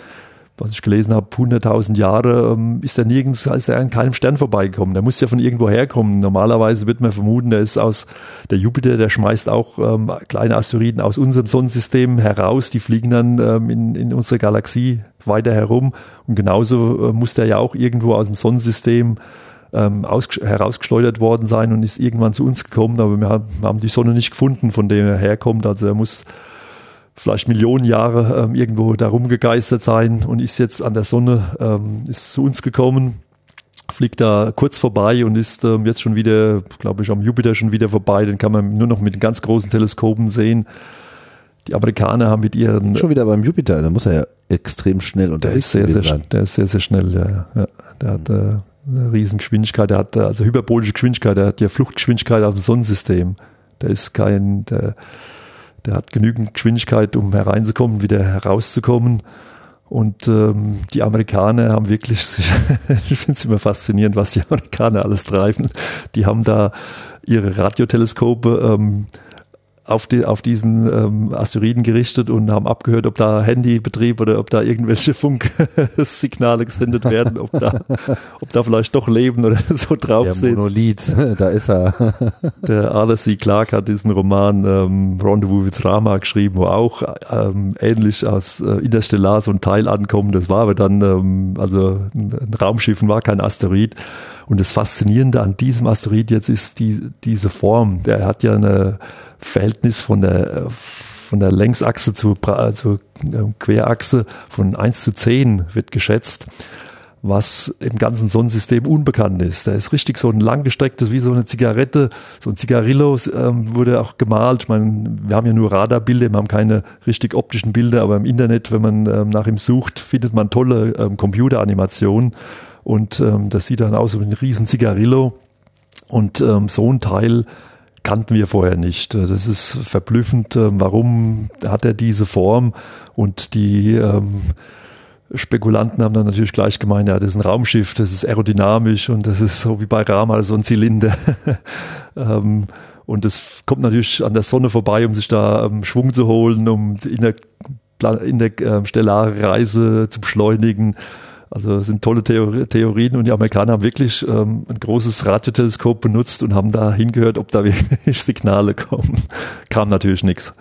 was ich gelesen habe, 100.000 Jahre ähm, ist er nirgends, ist er an keinem Stern vorbeigekommen. Der muss ja von irgendwo herkommen. Normalerweise wird man vermuten, der ist aus der Jupiter, der schmeißt auch ähm, kleine Asteroiden aus unserem Sonnensystem heraus. Die fliegen dann ähm, in, in unsere Galaxie weiter herum. Und genauso äh, muss der ja auch irgendwo aus dem Sonnensystem ähm, herausgeschleudert worden sein und ist irgendwann zu uns gekommen. Aber wir haben, wir haben die Sonne nicht gefunden, von dem er herkommt. Also er muss vielleicht Millionen Jahre ähm, irgendwo darum gegeistert sein und ist jetzt an der Sonne, ähm, ist zu uns gekommen. fliegt da kurz vorbei und ist ähm, jetzt schon wieder, glaube ich, am Jupiter schon wieder vorbei. Den kann man nur noch mit ganz großen Teleskopen sehen. Die Amerikaner haben mit ihren. Schon wieder beim Jupiter, da muss er ja extrem schnell unterwegs der ist sehr, sehr, Der ist sehr, sehr schnell, ja. ja. Der hat äh, eine Riesengeschwindigkeit, der hat äh, also hyperbolische Geschwindigkeit, der hat ja Fluchtgeschwindigkeit auf dem Sonnensystem. Der ist kein, der, der hat genügend Geschwindigkeit, um hereinzukommen, wieder herauszukommen. Und ähm, die Amerikaner haben wirklich, ich finde es immer faszinierend, was die Amerikaner alles treiben. Die haben da ihre Radioteleskope ähm, auf, die, auf diesen ähm, Asteroiden gerichtet und haben abgehört, ob da Handybetrieb oder ob da irgendwelche Funksignale gesendet werden, ob da, ob da vielleicht doch Leben oder so drauf Der sind. Monolith, da ist er. Der Arthur C. Clarke hat diesen Roman ähm, Rendezvous with Rama geschrieben, wo auch ähm, ähnlich aus äh, Interstellar so ein Teil ankommt. Das war aber dann, ähm, also ein, ein Raumschiff war kein Asteroid. Und das Faszinierende an diesem Asteroid jetzt ist die, diese Form. Der hat ja eine Verhältnis von der, von der Längsachse zur, ähm, Querachse von 1 zu 10 wird geschätzt, was im ganzen Sonnensystem unbekannt ist. Da ist richtig so ein langgestrecktes, wie so eine Zigarette, so ein Zigarillo ähm, wurde auch gemalt. Ich meine, wir haben ja nur Radarbilder, wir haben keine richtig optischen Bilder, aber im Internet, wenn man ähm, nach ihm sucht, findet man tolle ähm, Computeranimationen und ähm, das sieht dann aus wie ein riesen Zigarillo und ähm, so ein Teil kannten wir vorher nicht. Das ist verblüffend. Ähm, warum hat er diese Form? Und die ähm, Spekulanten haben dann natürlich gleich gemeint, ja, das ist ein Raumschiff, das ist aerodynamisch und das ist so wie bei Rama so ein Zylinder. ähm, und das kommt natürlich an der Sonne vorbei, um sich da ähm, Schwung zu holen, um in der, in der äh, stellare Reise zu beschleunigen. Also es sind tolle Theori Theorien und die Amerikaner haben wirklich ähm, ein großes Radioteleskop benutzt und haben da hingehört, ob da wirklich Signale kommen. Kam natürlich nichts.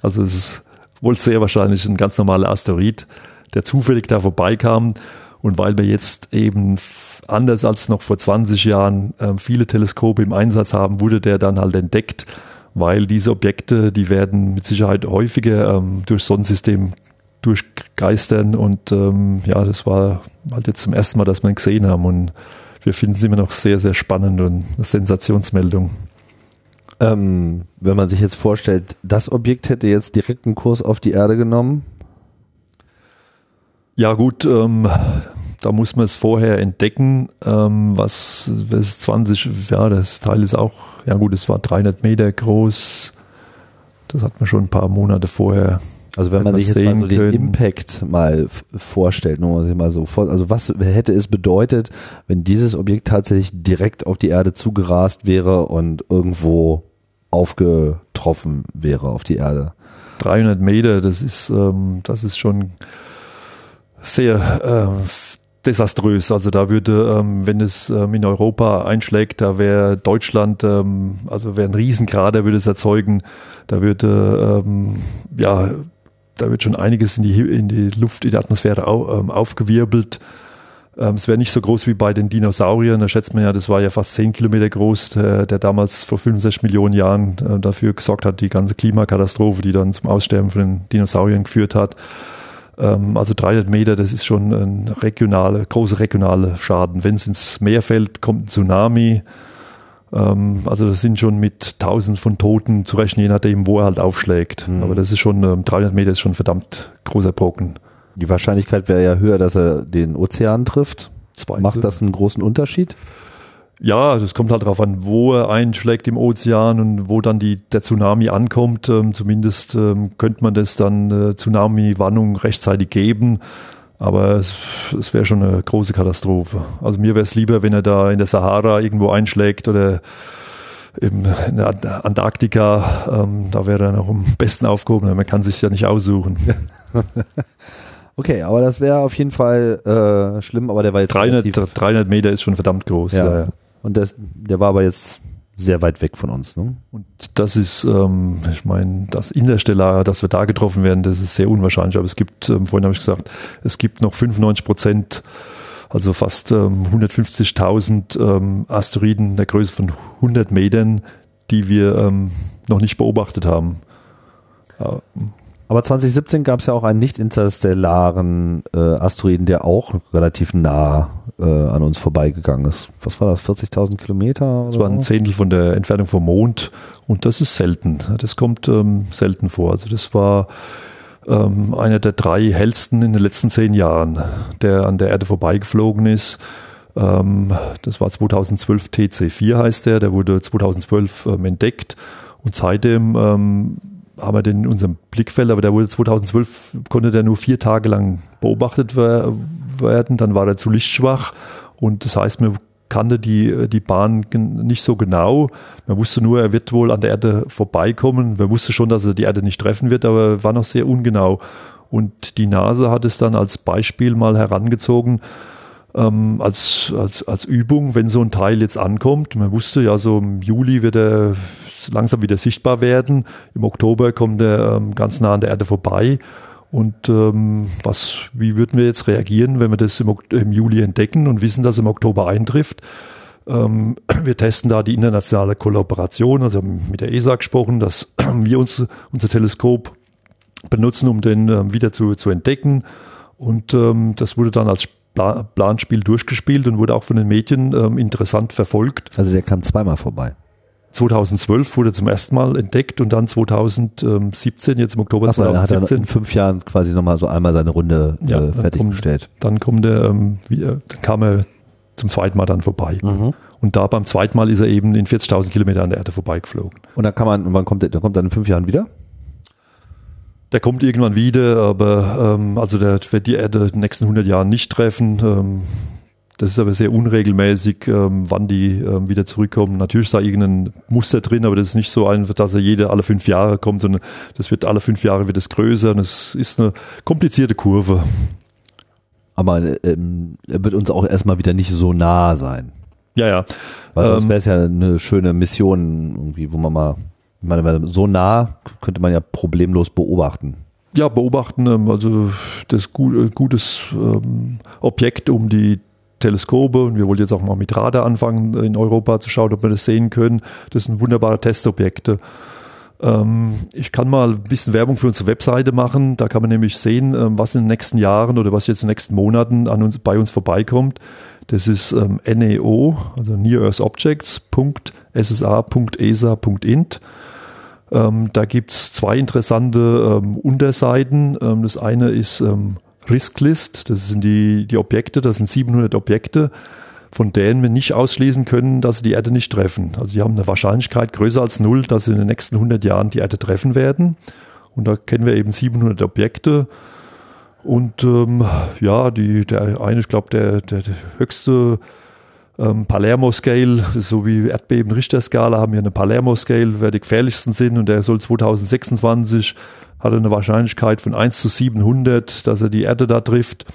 Also es ist wohl sehr wahrscheinlich ein ganz normaler Asteroid, der zufällig da vorbeikam. Und weil wir jetzt eben anders als noch vor 20 Jahren äh, viele Teleskope im Einsatz haben, wurde der dann halt entdeckt, weil diese Objekte, die werden mit Sicherheit häufiger ähm, durch Sonnensystem durchgeistern und ähm, ja, das war halt jetzt zum ersten Mal, dass wir ihn gesehen haben und wir finden es immer noch sehr, sehr spannend und eine Sensationsmeldung. Ähm, wenn man sich jetzt vorstellt, das Objekt hätte jetzt direkt einen Kurs auf die Erde genommen? Ja gut, ähm, da muss man es vorher entdecken, ähm, was, was 20, ja, das Teil ist auch, ja gut, es war 300 Meter groß, das hat man schon ein paar Monate vorher also wenn man sich jetzt mal so den Impact mal vorstellt, nur mal so vor, also was hätte es bedeutet, wenn dieses Objekt tatsächlich direkt auf die Erde zugerast wäre und irgendwo aufgetroffen wäre auf die Erde? 300 Meter, das ist, ähm, das ist schon sehr äh, desaströs. Also da würde, ähm, wenn es ähm, in Europa einschlägt, da wäre Deutschland, ähm, also wäre ein Riesenkrater, würde es erzeugen. Da würde ähm, ja da wird schon einiges in die, in die Luft, in die Atmosphäre au, ähm, aufgewirbelt. Ähm, es wäre nicht so groß wie bei den Dinosauriern. Da schätzt man ja, das war ja fast zehn Kilometer groß, der, der damals vor 65 Millionen Jahren äh, dafür gesorgt hat, die ganze Klimakatastrophe, die dann zum Aussterben von den Dinosauriern geführt hat. Ähm, also 300 Meter, das ist schon ein regionale, große regionale Schaden. Wenn es ins Meer fällt, kommt ein Tsunami. Ähm, also das sind schon mit tausend von Toten zu rechnen, je nachdem, wo er halt aufschlägt. Mhm. Aber das ist schon, ähm, 300 Meter ist schon verdammt großer Brocken. Die Wahrscheinlichkeit wäre ja höher, dass er den Ozean trifft. Zweite. Macht das einen großen Unterschied? Ja, das kommt halt darauf an, wo er einschlägt im Ozean und wo dann die, der Tsunami ankommt. Ähm, zumindest ähm, könnte man das dann äh, Tsunami-Warnung rechtzeitig geben. Aber es, es wäre schon eine große Katastrophe. Also mir wäre es lieber, wenn er da in der Sahara irgendwo einschlägt oder in der Antarktika. Ähm, da wäre er noch am besten aufgehoben. Man kann sich ja nicht aussuchen. okay, aber das wäre auf jeden Fall äh, schlimm. Aber der war jetzt 300, 300 Meter ist schon verdammt groß. Ja. ja. Und das, der war aber jetzt sehr weit weg von uns. Ne? Und das ist, ähm, ich meine, das Interstellare, dass wir da getroffen werden, das ist sehr unwahrscheinlich. Aber es gibt, ähm, vorhin habe ich gesagt, es gibt noch 95 Prozent, also fast ähm, 150.000 ähm, Asteroiden der Größe von 100 Metern, die wir ähm, noch nicht beobachtet haben. Aber 2017 gab es ja auch einen nicht interstellaren äh, Asteroiden, der auch relativ nah äh, an uns vorbeigegangen ist. Was war das? 40.000 Kilometer? Das war ein Zehntel von der Entfernung vom Mond und das ist selten. Das kommt ähm, selten vor. Also das war ähm, einer der drei hellsten in den letzten zehn Jahren, der an der Erde vorbeigeflogen ist. Ähm, das war 2012 TC4 heißt der, der wurde 2012 ähm, entdeckt und seitdem ähm, haben wir den in unserem Blickfeld, aber der wurde 2012, konnte der nur vier Tage lang beobachtet werden, dann war er zu lichtschwach und das heißt, man kannte die, die Bahn nicht so genau. Man wusste nur, er wird wohl an der Erde vorbeikommen. Man wusste schon, dass er die Erde nicht treffen wird, aber war noch sehr ungenau. Und die NASA hat es dann als Beispiel mal herangezogen, ähm, als, als, als Übung, wenn so ein Teil jetzt ankommt. Man wusste ja, so im Juli wird er langsam wieder sichtbar werden. Im Oktober kommt er ähm, ganz nah an der Erde vorbei. Und ähm, was, wie würden wir jetzt reagieren, wenn wir das im, im Juli entdecken und wissen, dass im Oktober eintrifft? Ähm, wir testen da die internationale Kollaboration, also mit der ESA gesprochen, dass wir uns unser Teleskop benutzen, um den ähm, wieder zu, zu entdecken. Und ähm, das wurde dann als Planspiel durchgespielt und wurde auch von den Medien ähm, interessant verfolgt. Also der kam zweimal vorbei. 2012 wurde zum ersten Mal entdeckt und dann 2017, jetzt im Oktober Achso, 2017. Dann hat er in fünf Jahren quasi nochmal so einmal seine Runde ja, äh, fertiggestellt. Dann, kommt er, ähm, dann kam er zum zweiten Mal dann vorbei. Mhm. Und da beim zweiten Mal ist er eben in 40.000 Kilometer an der Erde vorbeigeflogen. Und dann kann man, wann kommt der, dann kommt er in fünf Jahren wieder? Der kommt irgendwann wieder, aber ähm, also der wird die Erde in den nächsten 100 Jahren nicht treffen. Ähm, das ist aber sehr unregelmäßig, ähm, wann die ähm, wieder zurückkommen. Natürlich ist da irgendein Muster drin, aber das ist nicht so einfach, dass er jede alle fünf Jahre kommt, sondern das wird alle fünf Jahre wird es größer und es ist eine komplizierte Kurve. Aber ähm, er wird uns auch erstmal wieder nicht so nah sein. Ja, ja. Weil sonst ähm, wäre es ja eine schöne Mission irgendwie, wo man mal ich meine, so nah könnte man ja problemlos beobachten. Ja, beobachten, ähm, also das gut, äh, gutes ähm, Objekt um die Teleskope und wir wollen jetzt auch mal mit Radar anfangen in Europa zu schauen, ob wir das sehen können. Das sind wunderbare Testobjekte. Ähm, ich kann mal ein bisschen Werbung für unsere Webseite machen. Da kann man nämlich sehen, was in den nächsten Jahren oder was jetzt in den nächsten Monaten an uns, bei uns vorbeikommt. Das ist ähm, NEO, also Near Earth Objects.ssa.esa.int. Ähm, da gibt's zwei interessante ähm, Unterseiten. Ähm, das eine ist ähm, Risklist, das sind die, die Objekte, das sind 700 Objekte, von denen wir nicht ausschließen können, dass sie die Erde nicht treffen. Also die haben eine Wahrscheinlichkeit größer als null, dass sie in den nächsten 100 Jahren die Erde treffen werden. Und da kennen wir eben 700 Objekte. Und ähm, ja, die, der eine, ich glaube, der, der, der höchste ähm, Palermo-Scale, so wie Erdbeben-Richter-Skala, haben wir eine Palermo-Scale, wer die gefährlichsten sind und der soll 2026, hat eine Wahrscheinlichkeit von 1 zu 700, dass er die Erde da trifft.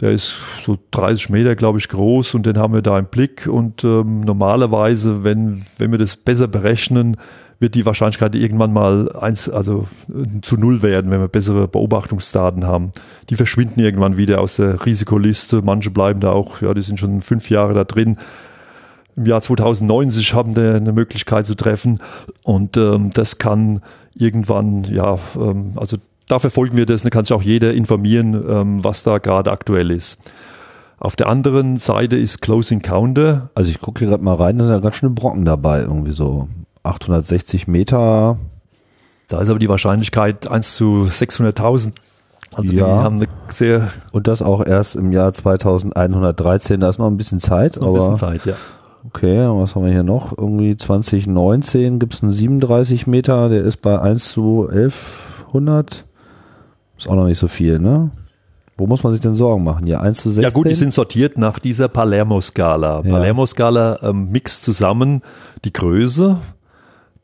Der ist so 30 Meter, glaube ich, groß und den haben wir da im Blick. Und ähm, normalerweise, wenn, wenn wir das besser berechnen, wird die Wahrscheinlichkeit irgendwann mal eins, also äh, zu null werden, wenn wir bessere Beobachtungsdaten haben. Die verschwinden irgendwann wieder aus der Risikoliste. Manche bleiben da auch, ja, die sind schon fünf Jahre da drin. Im Jahr 2090 haben wir eine Möglichkeit zu treffen und ähm, das kann irgendwann, ja, ähm, also da verfolgen wir das, da kann sich auch jeder informieren, ähm, was da gerade aktuell ist. Auf der anderen Seite ist Close Encounter. Also ich gucke hier gerade mal rein, da sind ja ganz schöne Brocken dabei, irgendwie so 860 Meter. Da ist aber die Wahrscheinlichkeit 1 zu 600.000. Also ja. die haben eine sehr und das auch erst im Jahr 2113. Da ist noch ein bisschen Zeit. Noch ein bisschen Zeit, ja. Okay, was haben wir hier noch? Irgendwie 2019 gibt es einen 37 Meter, der ist bei 1 zu 1100. Ist auch noch nicht so viel, ne? Wo muss man sich denn Sorgen machen? Ja, 1 zu 16? Ja gut, die sind sortiert nach dieser Palermo-Skala. Ja. Palermo-Skala ähm, mixt zusammen die Größe,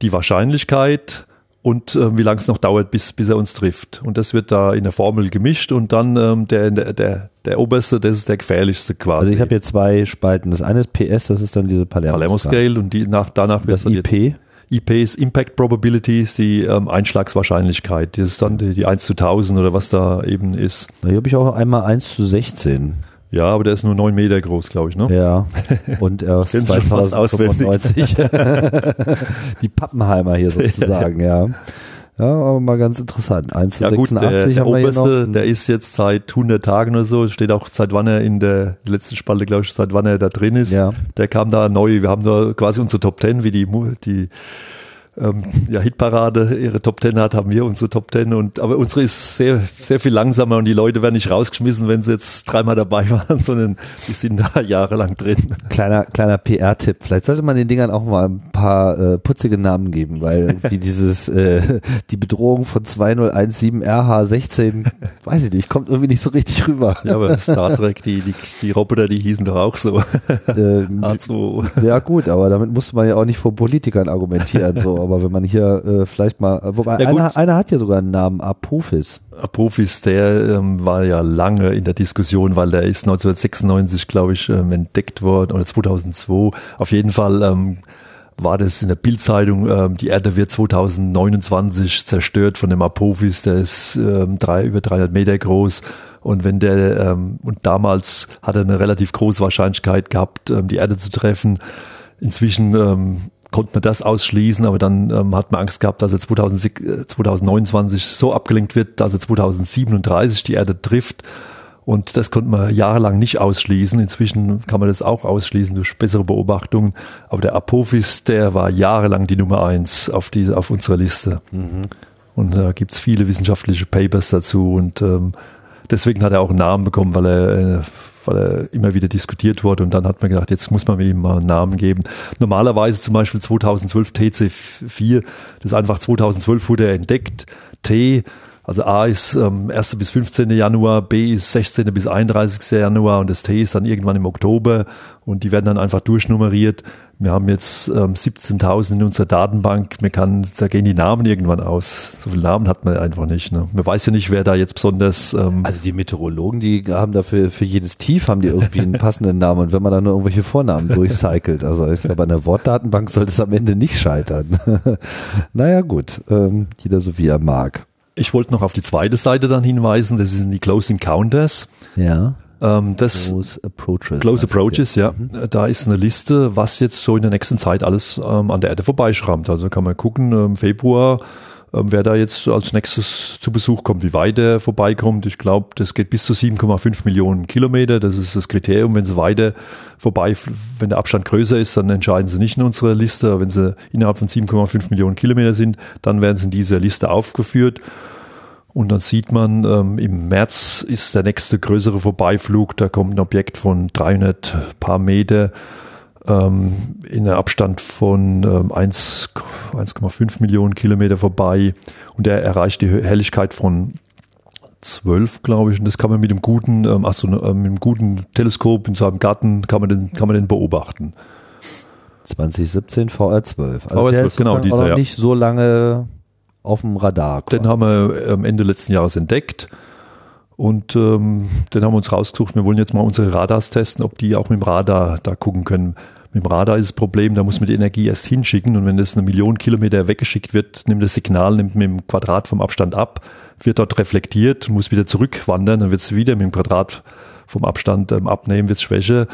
die Wahrscheinlichkeit und äh, wie lange es noch dauert, bis, bis er uns trifft. Und das wird da in der Formel gemischt und dann ähm, der, der, der, der oberste, das ist der gefährlichste quasi. Also ich habe hier zwei Spalten. Das eine ist PS, das ist dann diese Palermo, Palermo Scale und die nach, danach wird das IP. IP ist Impact Probability, ist die ähm, Einschlagswahrscheinlichkeit. Das ist dann die, die 1 zu 1000 oder was da eben ist. Hier habe ich auch einmal 1 zu 16. Ja, aber der ist nur neun Meter groß, glaube ich, ne? Ja. Und er ist 2095. Die Pappenheimer hier sozusagen, ja. ja. Ja, aber mal ganz interessant. 1 zu Ja gut, 86 der, der haben wir hier oberste, noch. der ist jetzt seit 100 Tagen oder so, steht auch seit wann er in der letzten Spalte, glaube ich, seit wann er da drin ist. Ja. Der kam da neu. Wir haben da quasi unsere Top 10, wie die, die ähm, ja, Hitparade ihre Top 10 hat, haben wir unsere Top 10 und aber unsere ist sehr, sehr viel langsamer und die Leute werden nicht rausgeschmissen, wenn sie jetzt dreimal dabei waren, sondern die sind da jahrelang drin. Kleiner, kleiner PR-Tipp. Vielleicht sollte man den Dingern auch mal ein paar äh, putzige Namen geben, weil irgendwie dieses, äh, die Bedrohung von 2017 RH16, weiß ich nicht, kommt irgendwie nicht so richtig rüber. Ja, aber Star Trek, die, die, die Roboter, die hießen doch auch so. Ähm, ja gut, aber damit musste man ja auch nicht vor Politikern argumentieren. So. Aber wenn man hier äh, vielleicht mal, wobei Ja, einer, einer hat ja sogar einen Namen, Apophis. Profis, der ähm, war ja lange in der Diskussion, weil der ist 1996, glaube ich, ähm, entdeckt worden oder 2002. Auf jeden Fall ähm, war das in der Bildzeitung, ähm, die Erde wird 2029 zerstört von dem Apophis, der ist ähm, drei, über 300 Meter groß. Und wenn der, ähm, und damals hat er eine relativ große Wahrscheinlichkeit gehabt, ähm, die Erde zu treffen. Inzwischen ähm, konnte man das ausschließen, aber dann ähm, hat man Angst gehabt, dass er 2000, äh, 2029 so abgelenkt wird, dass er 2037 die Erde trifft. Und das konnte man jahrelang nicht ausschließen. Inzwischen kann man das auch ausschließen durch bessere Beobachtungen. Aber der Apophis, der war jahrelang die Nummer eins auf, diese, auf unserer Liste. Und da gibt's viele wissenschaftliche Papers dazu. Und ähm, deswegen hat er auch einen Namen bekommen, weil er, äh, weil er immer wieder diskutiert wurde. Und dann hat man gedacht, jetzt muss man ihm mal einen Namen geben. Normalerweise zum Beispiel 2012 TC4, das ist einfach 2012 wurde er entdeckt. T, also A ist ähm, 1. bis 15. Januar, B ist 16. bis 31. Januar und das T ist dann irgendwann im Oktober und die werden dann einfach durchnummeriert. Wir haben jetzt ähm, 17.000 in unserer Datenbank. Man kann, da gehen die Namen irgendwann aus. So viele Namen hat man einfach nicht. Ne? Man weiß ja nicht, wer da jetzt besonders. Ähm, Also die Meteorologen, die haben dafür für jedes Tief haben die irgendwie einen passenden Namen und wenn man dann nur irgendwelche Vornamen durchcycelt, also ich glaube an der Wortdatenbank sollte es am Ende nicht scheitern. naja gut, ähm, jeder so wie er mag. ich wollte noch auf die zweite Seite dann hinweisen. Das sind die Close Encounters. Ja. Ähm, das Close Approaches. Close Approaches, ja. Da ist eine Liste, was jetzt so in der nächsten Zeit alles ähm, an der Erde vorbeischrammt. Also kann man gucken, im Februar, ähm, wer da jetzt als nächstes zu Besuch kommt, wie weit er vorbeikommt. Ich glaube, das geht bis zu 7,5 Millionen Kilometer. Das ist das Kriterium. Wenn sie weiter vorbei, wenn der Abstand größer ist, dann entscheiden sie nicht in unserer Liste. Aber wenn sie innerhalb von 7,5 Millionen Kilometer sind, dann werden sie in dieser Liste aufgeführt. Und dann sieht man, ähm, im März ist der nächste größere Vorbeiflug. Da kommt ein Objekt von 300 paar Meter ähm, in einem Abstand von ähm, 1 1,5 Millionen Kilometer vorbei. Und der erreicht die Helligkeit von 12, glaube ich. Und das kann man mit dem guten, ähm, Astro äh, mit dem guten Teleskop in seinem Garten kann man den, kann man den beobachten. 2017 VR12. Also VR12, der ist genau, dieser, auch noch ja. nicht so lange auf dem Radar. Den haben wir am Ende letzten Jahres entdeckt. Und ähm, den haben wir uns rausgesucht. Wir wollen jetzt mal unsere Radars testen, ob die auch mit dem Radar da gucken können. Mit dem Radar ist das Problem, da muss man die Energie erst hinschicken und wenn das eine Million Kilometer weggeschickt wird, nimmt das Signal nimmt mit dem Quadrat vom Abstand ab, wird dort reflektiert, muss wieder zurückwandern, dann wird es wieder mit dem Quadrat vom Abstand ähm, abnehmen, wird es schwächer.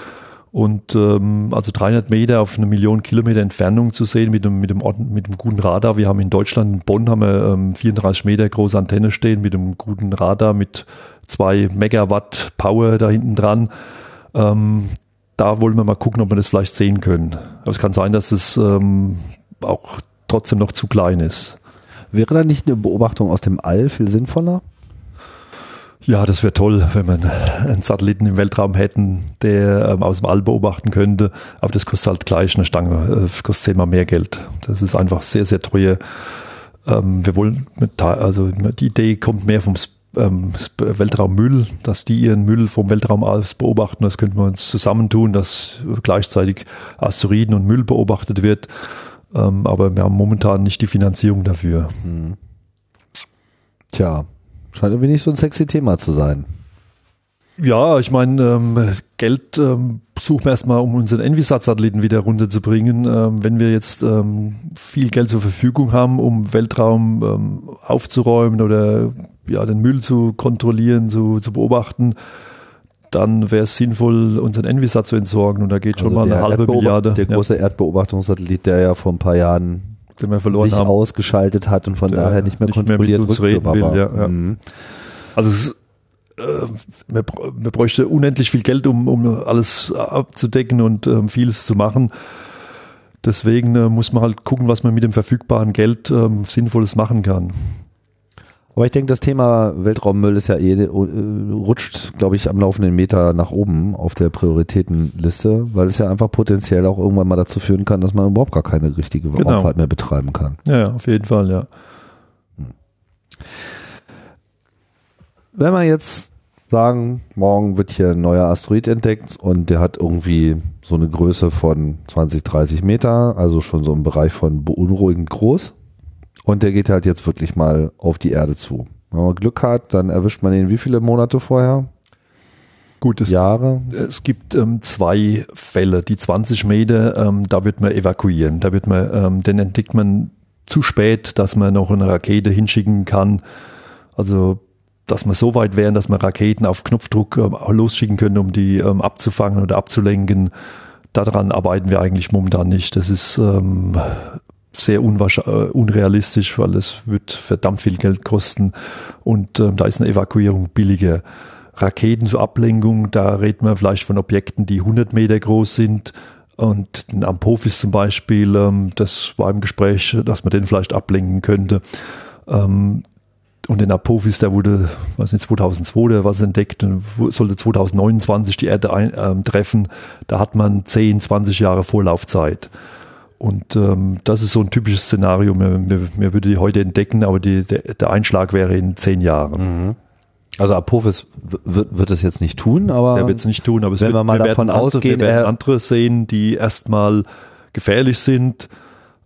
Und ähm, also 300 Meter auf eine Million Kilometer Entfernung zu sehen mit dem, mit Ord- mit dem guten Radar. Wir haben in Deutschland, in Bonn, haben wir ähm, 34 Meter große Antenne stehen mit einem guten Radar mit zwei Megawatt Power da hinten dran. Ähm, da wollen wir mal gucken, ob wir das vielleicht sehen können. Aber es kann sein, dass es ähm, auch trotzdem noch zu klein ist. Wäre da nicht eine Beobachtung aus dem All viel sinnvoller? Ja, das wäre toll, wenn man einen Satelliten im Weltraum hätten, der ähm, aus dem All beobachten könnte. Aber das kostet halt gleich eine Stange. äh, Das kostet zehnmal mehr Geld. Das ist einfach sehr, sehr teuer. Ähm, wir wollen, mit, also die Idee kommt mehr vom ähm, Weltraummüll, dass die ihren Müll vom Weltraum aus beobachten. Das könnten wir uns zusammentun, dass gleichzeitig Asteroiden und Müll beobachtet wird. Ähm, aber wir haben momentan nicht die Finanzierung dafür. Tja, scheint irgendwie nicht so ein sexy Thema zu sein. Ja, ich meine, ähm, Geld ähm, suchen wir erstmal, um unseren Envisat-Satelliten wieder runterzubringen. Ähm, wenn wir jetzt ähm, viel Geld zur Verfügung haben, um Weltraum ähm, aufzuräumen oder ja, den Müll zu kontrollieren, zu, zu beobachten, dann wäre es sinnvoll, unseren Envisat zu entsorgen. Und da geht schon mal eine halbe Milliarde. Der Ja. große Erdbeobachtungssatellit, der ja vor ein paar Jahren den wir verloren sich haben. ausgeschaltet hat und von Der daher nicht mehr nicht mehr kontrolliert uns reden will, war. ja, ja. Mhm. Also es, äh, man, man bräuchte unendlich viel Geld, um, um alles abzudecken und ähm, vieles zu machen. Deswegen äh, muss man halt gucken, was man mit dem verfügbaren Geld ähm, Sinnvolles machen kann. Aber ich denke, das Thema Weltraummüll ist ja eh, äh, rutscht, glaube ich, am laufenden Meter nach oben auf der Prioritätenliste, weil es ja einfach potenziell auch irgendwann mal dazu führen kann, dass man überhaupt gar keine richtige Genau. Raumfahrt mehr betreiben kann. Ja, ja, auf jeden Fall, ja. Wenn wir jetzt sagen, morgen wird hier ein neuer Asteroid entdeckt und der hat irgendwie so eine Größe von 20, 30 Meter, also schon so im Bereich von beunruhigend groß. Und der geht halt jetzt wirklich mal auf die Erde zu. Wenn man Glück hat, dann erwischt man ihn wie viele Monate vorher? Gut, es, Jahre? es gibt ähm, zwei Fälle. Die 20 Meter, ähm, da wird man evakuieren. Da wird man, ähm, den entdeckt man zu spät, dass man noch eine Rakete hinschicken kann. Also, dass man so weit wären, dass man Raketen auf Knopfdruck ähm, losschicken können, um die ähm, abzufangen oder abzulenken. Daran arbeiten wir eigentlich momentan nicht. Das ist ähm, sehr unwahrscheinlich, unrealistisch, weil es wird verdammt viel Geld kosten und ähm, da ist eine Evakuierung billiger. Raketen zur Ablenkung, da reden wir vielleicht von Objekten, die 100 Meter groß sind und ein Apophis zum Beispiel, ähm, das war im Gespräch, dass man den vielleicht ablenken könnte. Ähm, und den Apophis, der wurde, weiß nicht, 2002 oder was entdeckt und sollte 2029 die Erde ein, ähm, treffen. Da hat man 10, 20 Jahre Vorlaufzeit. Und ähm, das ist so ein typisches Szenario. Mir, mir, mir würde die heute entdecken, aber die, der, der Einschlag wäre in zehn Jahren. Also Apophis wird, wird es jetzt nicht tun, aber Der wird es nicht tun, aber es wenn wird, wir mal davon andere, ausgehen, wir werden er- andere sehen, die erstmal gefährlich sind.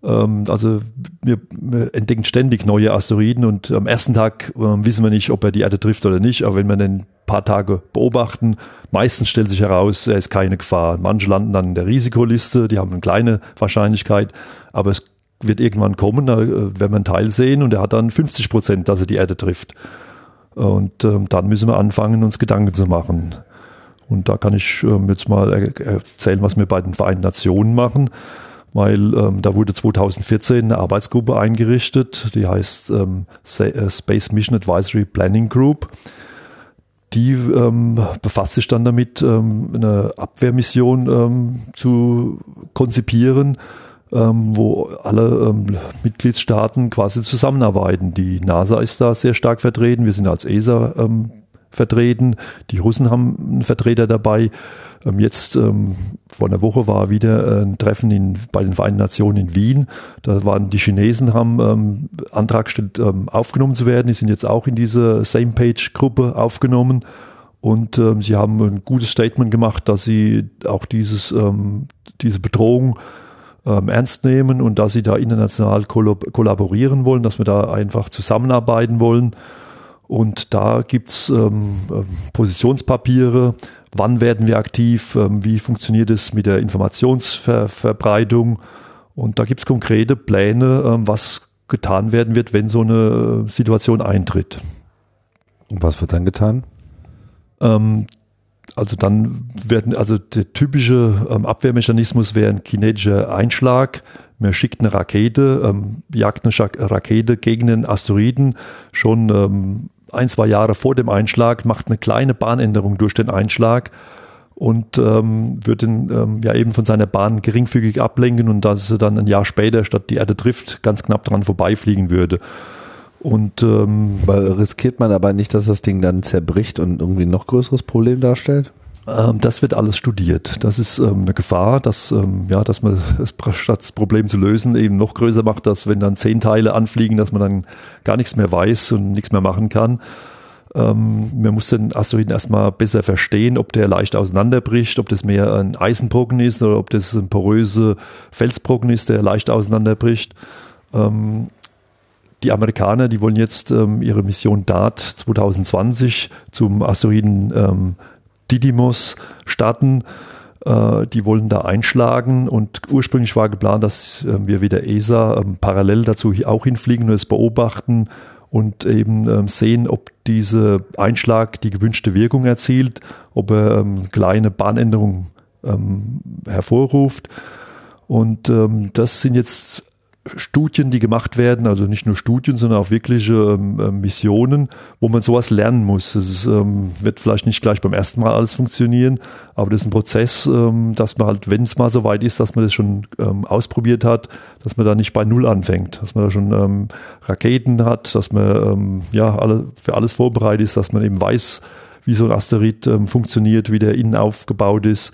Ähm, also wir, wir entdecken ständig neue Asteroiden und am ersten Tag ähm, wissen wir nicht, ob er die Erde trifft oder nicht, aber wenn wir den paar Tage beobachten, meistens stellt sich heraus, er ist keine Gefahr. Manche landen dann in der Risikoliste, die haben eine kleine Wahrscheinlichkeit, aber es wird irgendwann kommen, da äh, werden wir einen Teil sehen und er hat dann 50 Prozent, dass er die Erde trifft. Und ähm, dann müssen wir anfangen, uns Gedanken zu machen. Und da kann ich ähm, jetzt mal er erzählen, was wir bei den Vereinten Nationen machen, weil ähm, da wurde 2014 eine Arbeitsgruppe eingerichtet, die heißt ähm, äh, Space Mission Advisory Planning Group. Die ähm, befasst sich dann damit, ähm, eine Abwehrmission ähm, zu konzipieren, ähm, wo alle Mitgliedstaaten quasi zusammenarbeiten. Die NASA ist da sehr stark vertreten. Wir sind als ESA ähm, vertreten. Die Russen haben einen Vertreter dabei. Ähm, jetzt ähm, vor einer Woche war wieder ein Treffen in, bei den Vereinten Nationen in Wien. Da waren die Chinesen haben ähm, Antrag gestellt, aufgenommen zu werden. Die sind jetzt auch in diese Same-Page-Gruppe aufgenommen. Und sie haben ein gutes Statement gemacht, dass sie auch dieses, diese Bedrohung ernst nehmen und dass sie da international kollab kollaborieren wollen, dass wir da einfach zusammenarbeiten wollen. Und da gibt's ähm, ähm, Positionspapiere, wann werden wir aktiv, ähm, wie funktioniert es mit der Informationsverbreitung. Und da gibt's konkrete Pläne, ähm, was getan werden wird, wenn so eine äh, Situation eintritt. Und was wird dann getan? Ähm, also dann werden, also der typische ähm, Abwehrmechanismus wäre ein kinetischer Einschlag. Man schickt eine Rakete, ähm, jagt eine Rakete gegen einen Asteroiden schon ähm, ein, zwei Jahre vor dem Einschlag, macht eine kleine Bahnänderung durch den Einschlag und ähm, wird den ähm, ja eben von seiner Bahn geringfügig ablenken und dass er dann ein Jahr später, statt die Erde trifft, ganz knapp dran vorbeifliegen würde. Und ähm, riskiert man aber nicht, dass das Ding dann zerbricht und irgendwie ein noch größeres Problem darstellt? Ähm, das wird alles studiert. Das ist ähm, eine Gefahr, dass, ähm, ja, dass man es statt das Problem zu lösen eben noch größer macht, dass wenn dann zehn Teile anfliegen, dass man dann gar nichts mehr weiß und nichts mehr machen kann. Ähm, man muss den Asteroiden erstmal besser verstehen, ob der leicht auseinanderbricht, ob das mehr ein Eisenbrocken ist oder ob das ein poröse Felsbrocken ist, der leicht auseinanderbricht. Ähm, die Amerikaner, die wollen jetzt ähm, ihre Mission DART 2020 zum Asteroiden ähm, Didymos starten. Äh, die wollen da einschlagen und ursprünglich war geplant, dass äh, wir wieder ESA ähm, parallel dazu auch hinfliegen und es beobachten und eben ähm, sehen, ob dieser Einschlag die gewünschte Wirkung erzielt, ob er ähm, kleine Bahnänderungen ähm, hervorruft. Und ähm, das sind jetzt Studien, die gemacht werden, also nicht nur Studien, sondern auch wirkliche ähm, äh, Missionen, wo man sowas lernen muss. Es ähm, wird vielleicht nicht gleich beim ersten Mal alles funktionieren, aber das ist ein Prozess, ähm, dass man halt, wenn es mal so weit ist, dass man das schon ähm, ausprobiert hat, dass man da nicht bei Null anfängt, dass man da schon ähm, Raketen hat, dass man ähm, ja alle, für alles vorbereitet ist, dass man eben weiß, wie so ein Asteroid funktioniert, wie der innen aufgebaut ist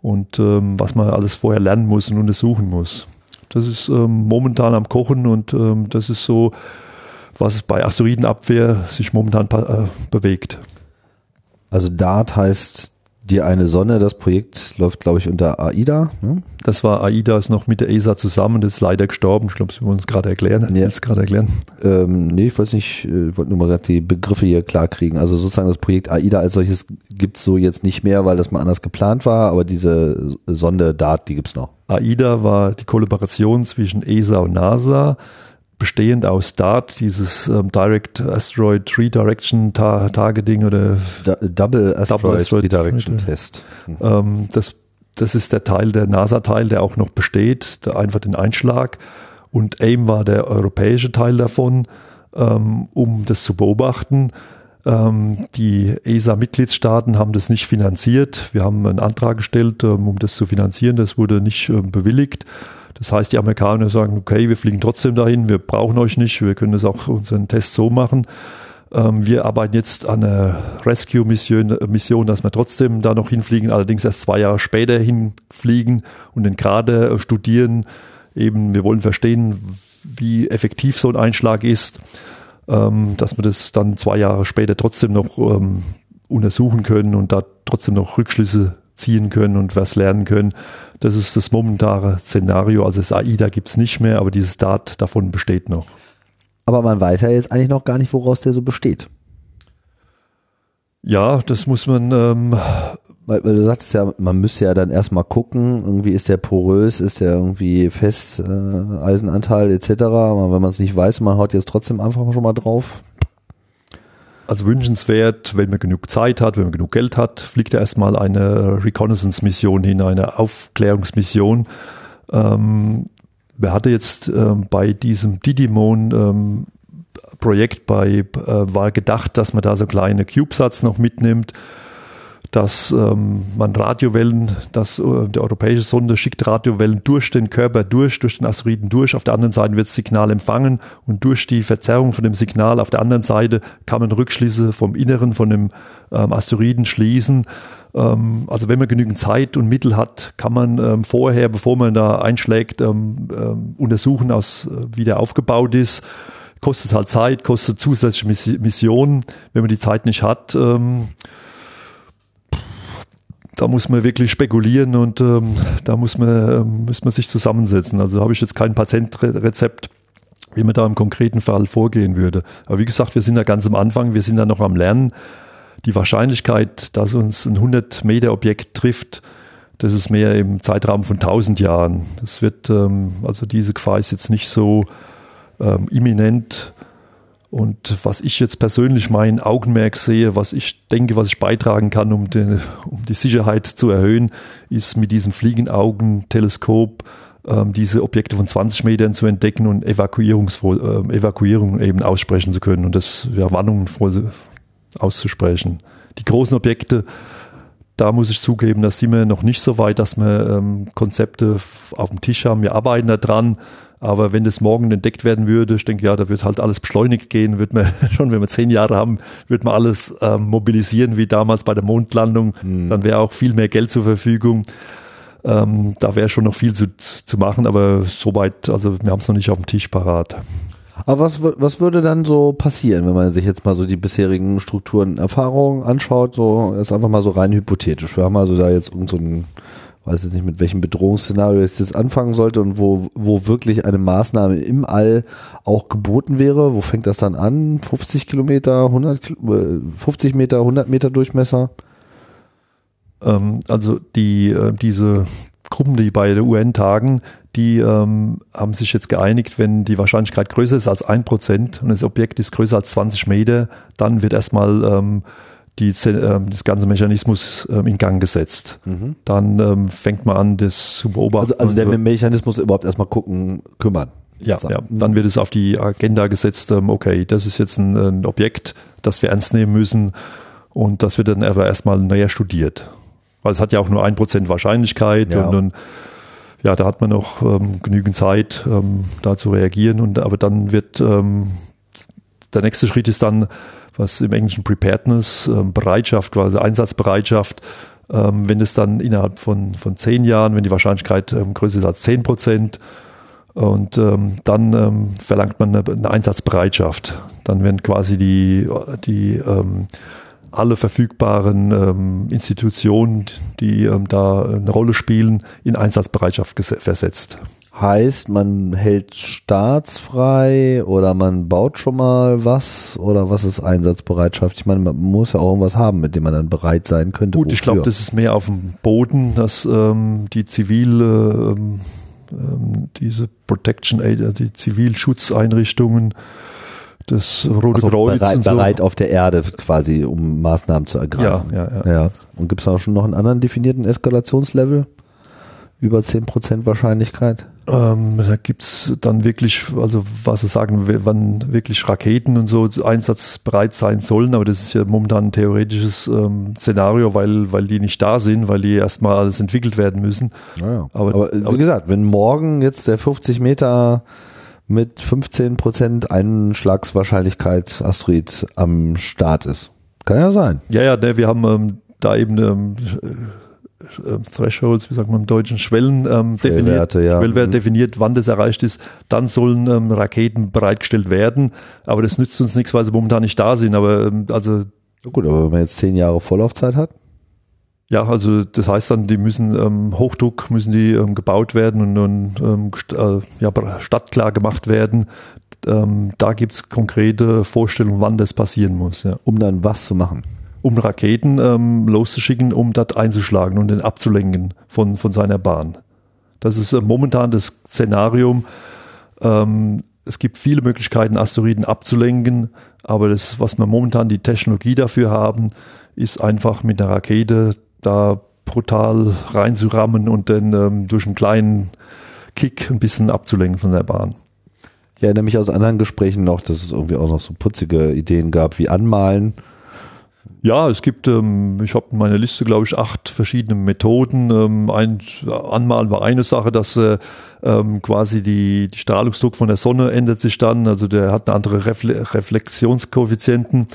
und was man alles vorher lernen muss und untersuchen muss. Das ist ähm, momentan am Kochen und ähm, das ist so, was bei Asteroidenabwehr sich momentan äh, bewegt. Also DART heißt die eine Sonne, das Projekt läuft, glaube ich, unter AIDA. Ne? Das war AIDA, ist noch mit der ESA zusammen, das ist leider gestorben. Ich glaube, Sie wollen es gerade erklären. Ja. gerade erklären? Ähm, nee, ich weiß nicht, ich äh, wollte nur mal gerade die Begriffe hier klar kriegen. Also sozusagen das Projekt AIDA als solches gibt es so jetzt nicht mehr, weil das mal anders geplant war, aber diese Sonde DART, die gibt es noch. AIDA war die Kollaboration zwischen ESA und NASA, bestehend aus DART, dieses ähm, Direct Asteroid Redirection Ta Targeting oder D Double Asteroid, Double Asteroid Redirection Test. Mhm. Ähm, das, das ist der Teil, der NASA-Teil, der auch noch besteht, der einfach den Einschlag. Und AIM war der europäische Teil davon, ähm, um das zu beobachten. Ähm, die ESA-Mitgliedstaaten haben das nicht finanziert. Wir haben einen Antrag gestellt, ähm, um das zu finanzieren. Das wurde nicht ähm, bewilligt. Das heißt, die Amerikaner sagen, okay, wir fliegen trotzdem dahin, wir brauchen euch nicht, wir können das auch unseren Test so machen. Wir arbeiten jetzt an einer Rescue-Mission, Mission, dass wir trotzdem da noch hinfliegen, allerdings erst zwei Jahre später hinfliegen und den gerade äh, studieren. Eben, wir wollen verstehen, wie effektiv so ein Einschlag ist ähm, dass wir das dann zwei Jahre später trotzdem noch ähm, untersuchen können und da trotzdem noch Rückschlüsse ziehen können und was lernen können. Das ist das momentane Szenario. Also das AIDA gibt es nicht mehr, aber dieses DAT davon besteht noch. Aber man weiß ja jetzt eigentlich noch gar nicht, woraus der so besteht. Ja, das muss man ähm, weil, weil du sagtest ja, man müsste ja dann erstmal gucken, irgendwie ist der porös, ist der irgendwie fest, äh, Eisenanteil etc. Aber wenn man es nicht weiß, man haut jetzt trotzdem einfach schon mal drauf. Also wünschenswert, wenn man genug Zeit hat, wenn man genug Geld hat, fliegt er erstmal eine Reconnaissance-Mission hin, eine Aufklärungsmission. Ähm, wer hatte jetzt ähm, bei diesem Didymon ähm, Projekt bei, äh, war gedacht, dass man da so kleine CubeSats noch mitnimmt dass ähm, man Radiowellen, dass äh, der europäische Sonde schickt Radiowellen durch den Körper durch, durch den Asteroiden durch. Auf der anderen Seite wird das Signal empfangen und durch die Verzerrung von dem Signal auf der anderen Seite kann man Rückschlüsse vom Inneren von dem ähm, Asteroiden schließen. Ähm, also wenn man genügend Zeit und Mittel hat, kann man ähm, vorher, bevor man da einschlägt, ähm, ähm, untersuchen, aus, äh, wie der aufgebaut ist kostet halt Zeit, kostet zusätzliche Missionen. Wenn man die Zeit nicht hat, ähm, da muss man wirklich spekulieren und ähm, da muss man, ähm, muss man sich zusammensetzen. Also habe ich jetzt kein Patientrezept, wie man da im konkreten Fall vorgehen würde. Aber wie gesagt, wir sind da ganz am Anfang, wir sind da noch am Lernen. Die Wahrscheinlichkeit, dass uns ein 100 Meter Objekt trifft, das ist mehr im Zeitraum von 1000 Jahren. Das wird, ähm, also diese Gefahr ist jetzt nicht so ähm, imminent. Und was ich jetzt persönlich mein Augenmerk sehe, was ich denke, was ich beitragen kann, um, den, um die Sicherheit zu erhöhen, ist mit diesem Fliegenaugenteleskop ähm, diese Objekte von 20 Metern zu entdecken und Evakuierungs äh, Evakuierung eben aussprechen zu können und das ja, Warnungen auszusprechen. Die großen Objekte, da muss ich zugeben, da sind wir noch nicht so weit, dass wir ähm, Konzepte auf dem Tisch haben. Wir arbeiten daran, aber wenn das morgen entdeckt werden würde, ich denke, ja, da wird halt alles beschleunigt gehen, wird man schon, wenn wir zehn Jahre haben, wird man alles ähm, mobilisieren wie damals bei der Mondlandung. Mhm. Dann wäre auch viel mehr Geld zur Verfügung. Ähm, da wäre schon noch viel zu, zu machen, aber soweit, also wir haben es noch nicht auf dem Tisch parat. Aber was, was würde dann so passieren, wenn man sich jetzt mal so die bisherigen Strukturen, Erfahrungen anschaut, so ist einfach mal so rein hypothetisch. Wir haben also da jetzt irgendeinen so weiß jetzt nicht, mit welchem Bedrohungsszenario es jetzt anfangen sollte und wo, wo wirklich eine Maßnahme im All auch geboten wäre. Wo fängt das dann an? 50 Kilometer, 100, 50 Meter, 100 Meter Durchmesser? Ähm, also die, äh, diese Gruppen, die bei der UN tagen, die ähm, haben sich jetzt geeinigt, wenn die Wahrscheinlichkeit größer ist als ein Prozent und das Objekt ist größer als 20 Meter, dann wird erstmal ähm, die, äh, das ganze Mechanismus äh, in Gang gesetzt. Mhm. Dann ähm, fängt man an, das zu beobachten. Also, also der Mechanismus überhaupt erstmal gucken, kümmern. Ja, ja, dann wird es auf die Agenda gesetzt, ähm, okay, das ist jetzt ein, ein Objekt, das wir ernst nehmen müssen und das wird dann aber erstmal näher studiert. Weil es hat ja auch nur ein Prozent Wahrscheinlichkeit ja. und, und ja, da hat man noch ähm, genügend Zeit, ähm, da zu reagieren. Und aber dann wird ähm, der nächste Schritt ist dann, was im Englischen Preparedness, ähm, Bereitschaft, quasi Einsatzbereitschaft. Ähm, wenn es dann innerhalb von, von zehn Jahren, wenn die Wahrscheinlichkeit ähm, größer ist als zehn Prozent, und ähm, dann ähm, verlangt man eine, eine, Einsatzbereitschaft. Dann werden quasi die, die ähm, alle verfügbaren Institutionen, die da eine Rolle spielen, in Einsatzbereitschaft versetzt. Heißt, man hält staatsfrei oder man baut schon mal was oder was ist Einsatzbereitschaft? Ich meine, man muss ja auch irgendwas haben, mit dem man dann bereit sein könnte. Gut, wofür? ich glaube, das ist mehr auf dem Boden, dass ähm, die zivile, ähm, ähm, diese Protection Aid, äh, die Zivilschutzeinrichtungen das Rote also Kreuz. Bereit, so. bereit auf der Erde quasi, um Maßnahmen zu ergreifen. Ja, ja, ja. ja. Und gibt es auch schon noch einen anderen definierten Eskalationslevel? Über 10% Wahrscheinlichkeit? Ähm, da gibt's dann wirklich, also was sie sagen, wann wirklich Raketen und so einsatzbereit sein sollen, aber das ist ja momentan ein theoretisches ähm, Szenario, weil, weil die nicht da sind, weil die erstmal alles entwickelt werden müssen. Naja. Aber, aber wie aber, gesagt, wenn morgen jetzt der 50 Meter mit 15% Einschlagswahrscheinlichkeit Asteroid am Start ist. Kann ja sein. Ja, ja, ne, wir haben ähm, da eben ähm, äh, Thresholds, wie sagt man im Deutschen, Schwellen ähm, definiert, ja. Schwellwerte mhm. definiert, wann das erreicht ist. Dann sollen ähm, Raketen bereitgestellt werden. Aber das nützt uns nichts, weil sie momentan nicht da sind. Aber ähm, also Gut, aber wenn man jetzt zehn Jahre Vorlaufzeit hat? Ja, also das heißt dann, die müssen ähm, Hochdruck müssen die ähm, gebaut werden und, und ähm, äh, ja, stadtklar gemacht werden. Ähm, da gibt's konkrete Vorstellungen, wann das passieren muss. Ja. Um dann was zu machen? Um Raketen ähm, loszuschicken, um das einzuschlagen und den abzulenken von, von seiner Bahn. Das ist äh, momentan das Szenarium. Ähm, es gibt viele Möglichkeiten, Asteroiden abzulenken, aber das, was wir momentan die Technologie dafür haben, ist einfach mit der Rakete da brutal reinzurammen und dann ähm, durch einen kleinen Kick ein bisschen abzulenken von der Bahn. Ich erinnere mich aus anderen Gesprächen noch, dass es irgendwie auch noch so putzige Ideen gab wie Anmalen. Ja, es gibt, ähm, ich habe in meiner Liste, glaube ich, acht verschiedene Methoden. Ähm, ein, Anmalen war eine Sache, dass äh, ähm, quasi die, die Strahlungsdruck von der Sonne ändert sich dann, also der hat eine andere Refle Reflexionskoeffizienten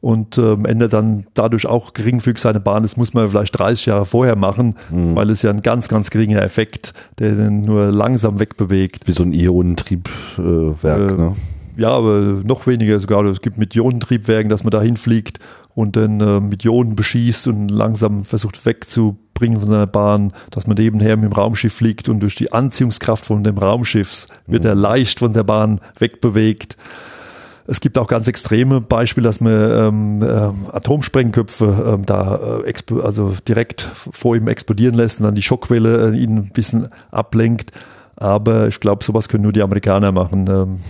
und ähm, ändert dann dadurch auch geringfügig seine Bahn. Das muss man vielleicht 30 Jahre vorher machen, mhm. weil es ja ein ganz, ganz geringer Effekt, der den nur langsam wegbewegt. Wie so ein Ionentriebwerk. Äh, ne? Ja, aber noch weniger sogar. Es gibt mit Ionentriebwerken, dass man da hinfliegt und dann äh, mit Ionen beschießt und langsam versucht wegzubringen von seiner Bahn, dass man nebenher mit dem Raumschiff fliegt und durch die Anziehungskraft von dem Raumschiff wird mhm. er leicht von der Bahn wegbewegt. Es gibt auch ganz extreme Beispiele, dass man ähm, ähm, Atomsprengköpfe ähm, da äh, also direkt vor ihm explodieren lässt und dann die Schockwelle äh, ihn ein bisschen ablenkt. Aber ich glaube, sowas können nur die Amerikaner machen. Ähm,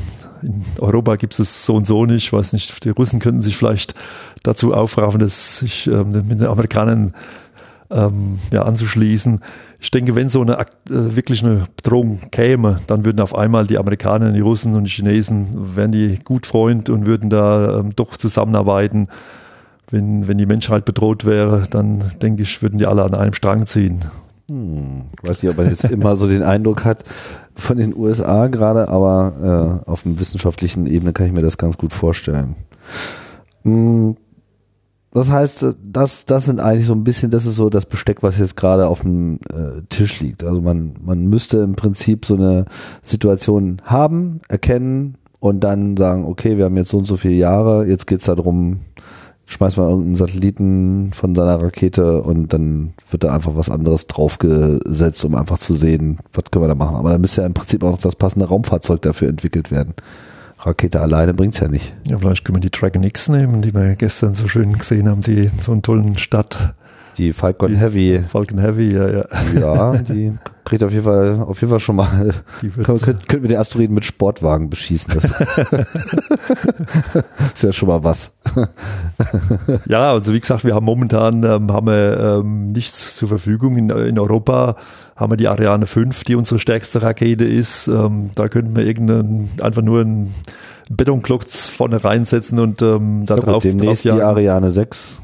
in Europa gibt es so und so nicht. Ich weiß nicht, die Russen könnten sich vielleicht dazu aufraffen, dass sich ähm, mit den Amerikanern ähm, ja, anzuschließen. Ich denke, wenn so eine äh, wirklich eine Bedrohung käme, dann würden auf einmal die Amerikaner, die Russen und die Chinesen, wären die gut Freund und würden da ähm, doch zusammenarbeiten. Wenn, wenn die Menschheit bedroht wäre, dann denke ich, würden die alle an einem Strang ziehen. Hm, weiß nicht, ob man jetzt immer so den Eindruck hat von den USA gerade, aber äh, auf dem wissenschaftlichen Ebene kann ich mir das ganz gut vorstellen. Hm, das heißt, das, das sind eigentlich so ein bisschen, das ist so das Besteck, was jetzt gerade auf dem äh, Tisch liegt. Also man, man müsste im Prinzip so eine Situation haben, erkennen und dann sagen, okay, wir haben jetzt so und so viele Jahre, jetzt geht's darum, schmeißt mal irgendeinen Satelliten von seiner Rakete und dann wird da einfach was anderes draufgesetzt, um einfach zu sehen, was können wir da machen. Aber dann müsste ja im Prinzip auch noch das passende Raumfahrzeug dafür entwickelt werden. Rakete alleine bringt es ja nicht. Ja, vielleicht können wir die Dragon X nehmen, die wir gestern so schön gesehen haben, die in so einen tollen Stadt Die Falcon die Heavy. Falcon Heavy, ja, ja. Ja, die kriegt auf jeden Fall, auf jeden Fall schon mal, können, könnten wir die Asteroiden mit Sportwagen beschießen. Das ist ja schon mal was. ja, also wie gesagt, wir haben momentan ähm, haben wir, ähm, nichts zur Verfügung. In, in, Europa haben wir die Ariane 5, die unsere stärkste Rakete ist. Ähm, da könnten wir irgendeinen, einfach nur einen Betonklotz vorne reinsetzen und ähm, da ja, drauf, demnächst drauf die Ariane 6.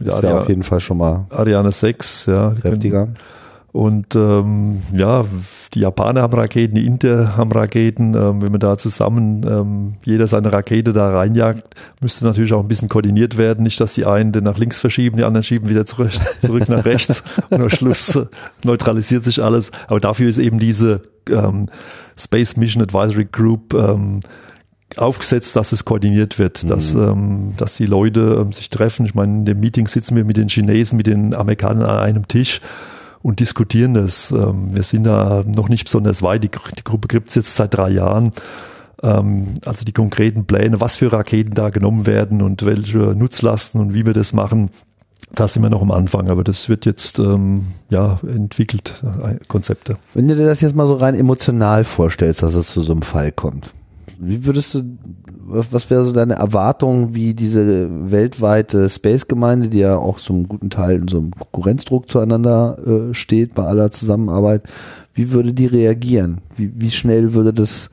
Ist Ariane, ja auf jeden Fall schon mal Ariane 6, ja. Kräftiger. Und ähm, ja, die Japaner haben Raketen, die Inter haben Raketen. Ähm, wenn man da zusammen ähm, jeder seine Rakete da reinjagt, müsste natürlich auch ein bisschen koordiniert werden. Nicht, dass die einen den nach links verschieben, die anderen schieben wieder zurück, zurück nach rechts und am Schluss neutralisiert sich alles. Aber dafür ist eben diese ähm, Space Mission Advisory Group ähm, aufgesetzt, dass es koordiniert wird, mhm. dass, ähm, dass die Leute ähm, sich treffen. Ich meine, in dem Meeting sitzen wir mit den Chinesen, mit den Amerikanern an einem Tisch und diskutieren das. Ähm, wir sind da noch nicht besonders weit. Die, die Gruppe gibt es jetzt seit drei Jahren. Ähm, also die konkreten Pläne, was für Raketen da genommen werden und welche Nutzlasten und wie wir das machen, da sind wir noch am Anfang, aber das wird jetzt ähm, ja entwickelt, äh, Konzepte. Wenn du dir das jetzt mal so rein emotional vorstellst, dass es zu so einem Fall kommt, wie würdest du, was wäre so deine Erwartung, wie diese weltweite Space-Gemeinde, die ja auch zum guten Teil in so einem Konkurrenzdruck zueinander äh, steht bei aller Zusammenarbeit, wie würde die reagieren? Wie, wie schnell würde das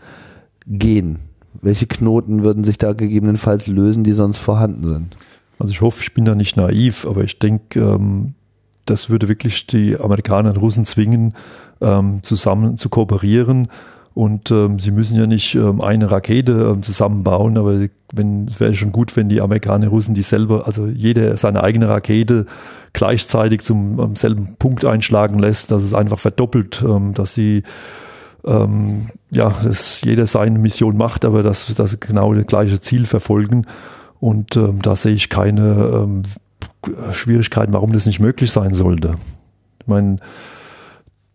gehen? Welche Knoten würden sich da gegebenenfalls lösen, die sonst vorhanden sind? Also ich hoffe, ich bin da nicht naiv, aber ich denke, ähm, das würde wirklich die Amerikaner und Russen zwingen, ähm, zusammen zu kooperieren und ähm, sie müssen ja nicht ähm, eine Rakete ähm, zusammenbauen, aber wenn, wäre schon gut, wenn die Amerikaner, Russen die selber, also jeder seine eigene Rakete gleichzeitig zum ähm, selben Punkt einschlagen lässt, dass es einfach verdoppelt, ähm, dass sie ähm, ja, dass jeder seine Mission macht, aber dass, dass sie genau das gleiche Ziel verfolgen. Und ähm, da sehe ich keine ähm, Schwierigkeiten, warum das nicht möglich sein sollte. Ich meine,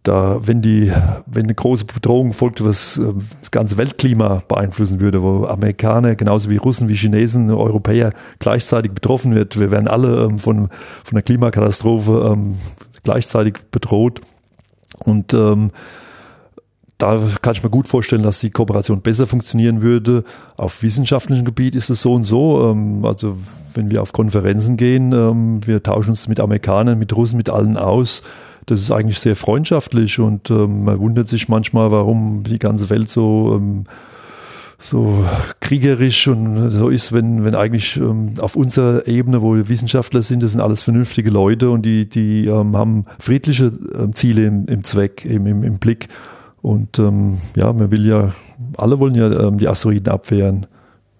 da, wenn die, wenn eine große Bedrohung folgt, was äh, das ganze Weltklima beeinflussen würde, wo Amerikaner genauso wie Russen, wie Chinesen, Europäer gleichzeitig betroffen wird, wir werden alle ähm, von, von der Klimakatastrophe ähm, gleichzeitig bedroht. Und ähm, da kann ich mir gut vorstellen, dass die Kooperation besser funktionieren würde. Auf wissenschaftlichem Gebiet ist es so und so. Ähm, also wenn wir auf Konferenzen gehen, ähm, wir tauschen uns mit Amerikanern, mit Russen, mit allen aus das ist eigentlich sehr freundschaftlich und ähm, man wundert sich manchmal, warum die ganze Welt so ähm, so kriegerisch und so ist, wenn, wenn eigentlich ähm, auf unserer Ebene, wo wir Wissenschaftler sind, das sind alles vernünftige Leute und die, die ähm, haben friedliche ähm, Ziele im, im Zweck, im, im, im Blick. Und ähm, ja, man will ja, alle wollen ja die Asteroiden abwehren.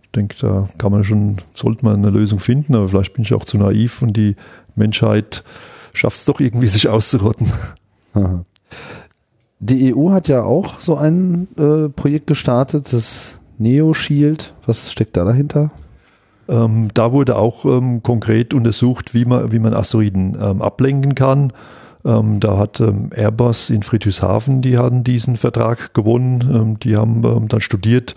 Ich denke, da kann man schon, sollte man eine Lösung finden, aber vielleicht bin ich auch zu naiv und die Menschheit schafft es doch irgendwie, sich auszurotten. Die EU hat ja auch so ein äh, Projekt gestartet, das Neo Shield. Was steckt da dahinter? Ähm, da wurde auch ähm, konkret untersucht, wie man, wie man Asteroiden ähm, ablenken kann. Ähm, da hat ähm, Airbus in Friedrichshafen, die hatten diesen Vertrag gewonnen. Ähm, die haben dann studiert,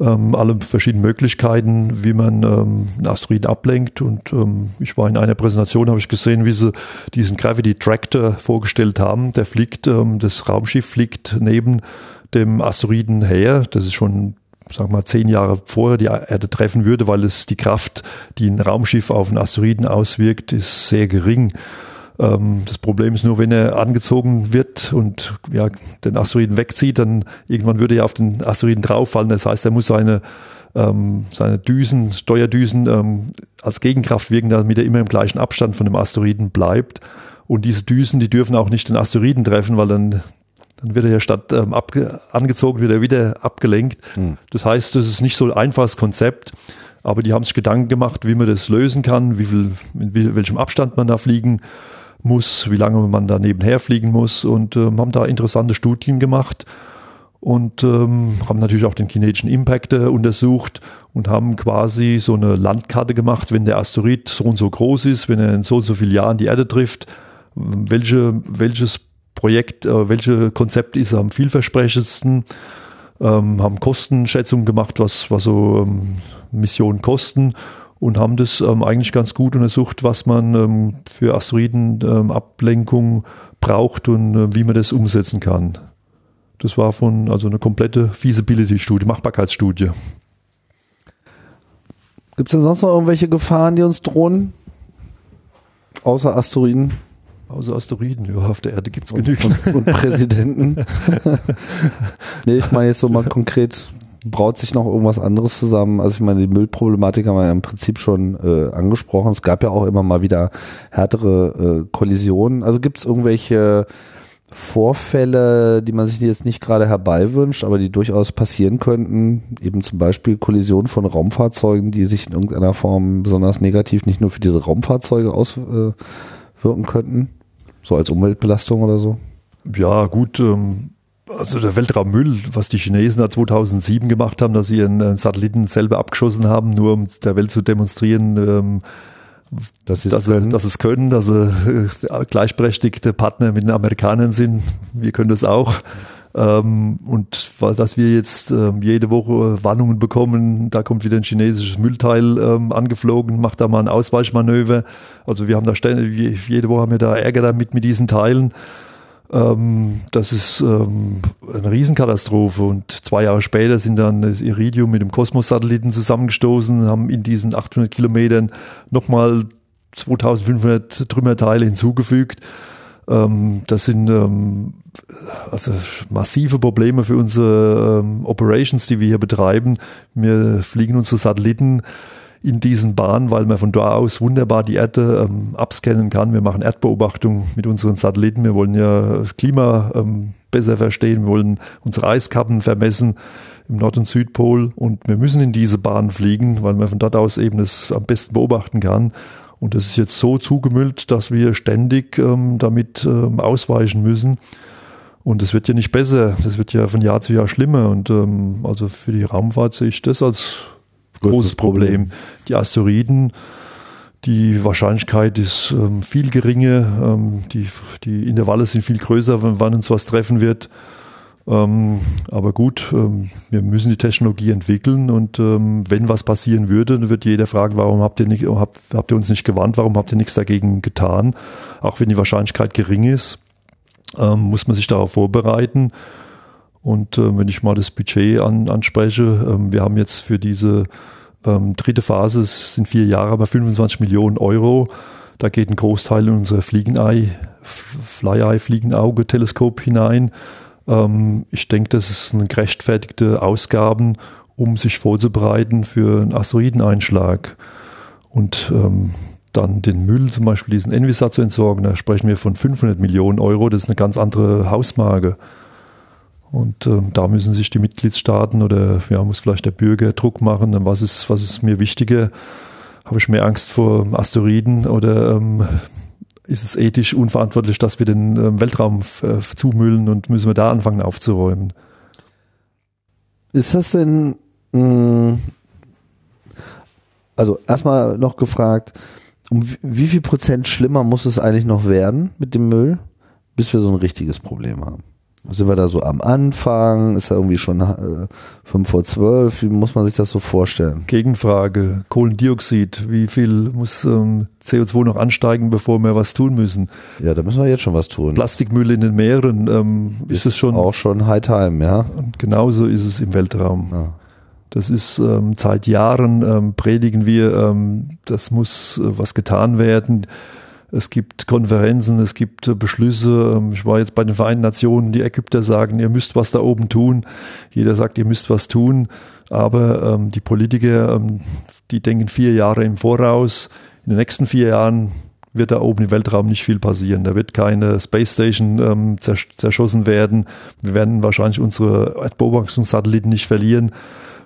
ähm, alle verschiedenen Möglichkeiten, wie man ähm, einen Asteroiden ablenkt. Und ähm, ich war in einer Präsentation, habe ich gesehen, wie sie diesen Gravity Tractor vorgestellt haben. Der fliegt, ähm, das Raumschiff fliegt neben dem Asteroiden her. Das ist schon sagen wir mal, zehn Jahre vorher die Erde treffen würde, weil es die Kraft, die ein Raumschiff auf einen Asteroiden auswirkt, ist sehr gering. Ähm, das Problem ist nur, wenn er angezogen wird und ja, den Asteroiden wegzieht, dann irgendwann würde er auf den Asteroiden drauffallen. Das heißt, er muss seine, ähm, seine Düsen, Steuerdüsen ähm, als Gegenkraft wirken, damit er immer im gleichen Abstand von dem Asteroiden bleibt. Und diese Düsen, die dürfen auch nicht den Asteroiden treffen, weil dann dann wird er ja statt ähm, angezogen, wird er wieder abgelenkt. Hm. Das heißt, das ist nicht so ein einfaches Konzept, aber die haben sich Gedanken gemacht, wie man das lösen kann, wie viel, in welchem Abstand man da fliegen muss, wie lange man da nebenher fliegen muss und ähm, haben da interessante Studien gemacht und ähm, haben natürlich auch den kinetischen Impact äh, untersucht und haben quasi so eine Landkarte gemacht, wenn der Asteroid so und so groß ist, wenn er in so und so vielen Jahren die Erde trifft, welche, welches Projekt, äh, welche Konzept ist am vielversprechendsten, ähm, haben Kostenschätzungen gemacht, was, was so ähm, Missionen kosten und haben das ähm, eigentlich ganz gut untersucht, was man ähm, für Asteroidenablenkung ähm, braucht und äh, wie man das umsetzen kann. Das war von also eine komplette Feasibility-Studie, Machbarkeitsstudie. Gibt es denn sonst noch irgendwelche Gefahren, die uns drohen? Außer Asteroiden? Außer Asteroiden, ja, auf der Erde gibt es genügend. Und, und Präsidenten. nee, ich meine jetzt so mal konkret, braut sich noch irgendwas anderes zusammen? Also ich meine, die Müllproblematik haben wir ja im Prinzip schon äh, angesprochen. Es gab ja auch immer mal wieder härtere äh, Kollisionen. Also gibt es irgendwelche Vorfälle, die man sich jetzt nicht gerade herbeiwünscht, aber die durchaus passieren könnten, eben zum Beispiel Kollisionen von Raumfahrzeugen, die sich in irgendeiner Form besonders negativ nicht nur für diese Raumfahrzeuge auswirken äh, könnten, so als Umweltbelastung oder so? Ja, gut. Ähm, also der Weltraummüll, was die Chinesen da 2007 gemacht haben, dass sie einen Satelliten selber abgeschossen haben, nur um der Welt zu demonstrieren, ähm, dass, dass, sie, dass es können, dass sie äh, gleichberechtigte Partner mit den Amerikanern sind. Wir können das auch. Ähm, und weil, dass wir jetzt ähm, jede Woche Warnungen bekommen, da kommt wieder ein chinesisches Müllteil ähm, angeflogen, macht da mal ein Ausweichmanöver. Also wir haben da ständig, jede Woche haben wir da Ärger damit mit diesen Teilen. Ähm, das ist ähm, eine Riesenkatastrophe. Und zwei Jahre später sind dann das Iridium mit dem Kosmos-Satelliten zusammengestoßen, haben in diesen 800 Kilometern nochmal 2500 Trümmerteile hinzugefügt. Ähm, das sind ähm, also massive Probleme für unsere ähm, Operations, die wir hier betreiben. Wir fliegen unsere Satelliten in diesen Bahnen, weil man von da aus wunderbar die Erde ähm, abscannen kann. Wir machen Erdbeobachtung mit unseren Satelliten. Wir wollen ja das Klima ähm, besser verstehen. Wir wollen unsere Eiskappen vermessen im Nord- und Südpol und wir müssen in diese Bahn fliegen, weil man von dort aus eben das am besten beobachten kann. Und das ist jetzt so zugemüllt, dass wir ständig ähm, damit ähm, ausweichen müssen. Und es wird ja nicht besser, das wird ja von Jahr zu Jahr schlimmer. Und ähm, also für die Raumfahrt sehe ich das als großes Problem. Problem. Die Asteroiden, die Wahrscheinlichkeit ist ähm, viel geringer, ähm, die, die Intervalle sind viel größer, wann uns was treffen wird. Ähm, aber gut, ähm, wir müssen die Technologie entwickeln und ähm, wenn was passieren würde, dann wird jeder fragen, warum habt ihr, nicht, habt, habt ihr uns nicht gewarnt, warum habt ihr nichts dagegen getan? Auch wenn die Wahrscheinlichkeit gering ist, ähm, muss man sich darauf vorbereiten. Und äh, wenn ich mal das Budget an, anspreche, ähm, wir haben jetzt für diese ähm, dritte Phase, es sind vier Jahre, aber 25 Millionen Euro. Da geht ein Großteil in unser Fliegenei, Fly-Eye, Fliegenauge-Teleskop hinein. Ähm, ich denke, das ist eine gerechtfertigte Ausgaben, um sich vorzubereiten für einen Asteroideneinschlag. Und ähm, dann den Müll, zum Beispiel diesen Envisat zu entsorgen, da sprechen wir von 500 Millionen Euro. Das ist eine ganz andere Hausmarke. Und ähm, da müssen sich die Mitgliedstaaten oder ja, muss vielleicht der Bürger Druck machen. Was ist, was ist mir wichtiger? Habe ich mehr Angst vor Asteroiden oder ähm, ist es ethisch unverantwortlich, dass wir den ähm, Weltraum äh, zumüllen und müssen wir da anfangen aufzuräumen? Ist das denn, mh, hm, also erstmal noch gefragt, um wie viel Prozent schlimmer muss es eigentlich noch werden mit dem Müll, bis wir so ein richtiges Problem haben? Sind wir da so am Anfang? Ist da irgendwie schon äh, 5 vor 12? Wie muss man sich das so vorstellen? Gegenfrage. Kohlendioxid. Wie viel muss ähm, CO2 noch ansteigen, bevor wir was tun müssen? Ja, da müssen wir jetzt schon was tun. Plastikmüll in den Meeren. Ähm, ist, es schon. Auch schon High Time, ja. Und genauso ist es im Weltraum. Ja. Das ist ähm, seit Jahren ähm, predigen wir, ähm, das muss äh, was getan werden es gibt Konferenzen, es gibt äh, Beschlüsse. Ähm, ich war jetzt bei den Vereinten Nationen, die Ägypter sagen, ihr müsst was da oben tun. Jeder sagt, ihr müsst was tun. Aber ähm, die Politiker, ähm, die denken vier Jahre im Voraus. In den nächsten vier Jahren wird da oben im Weltraum nicht viel passieren. Da wird keine Space Station ähm, zerschossen werden. Wir werden wahrscheinlich unsere Erdbeobachtungssatelliten nicht verlieren.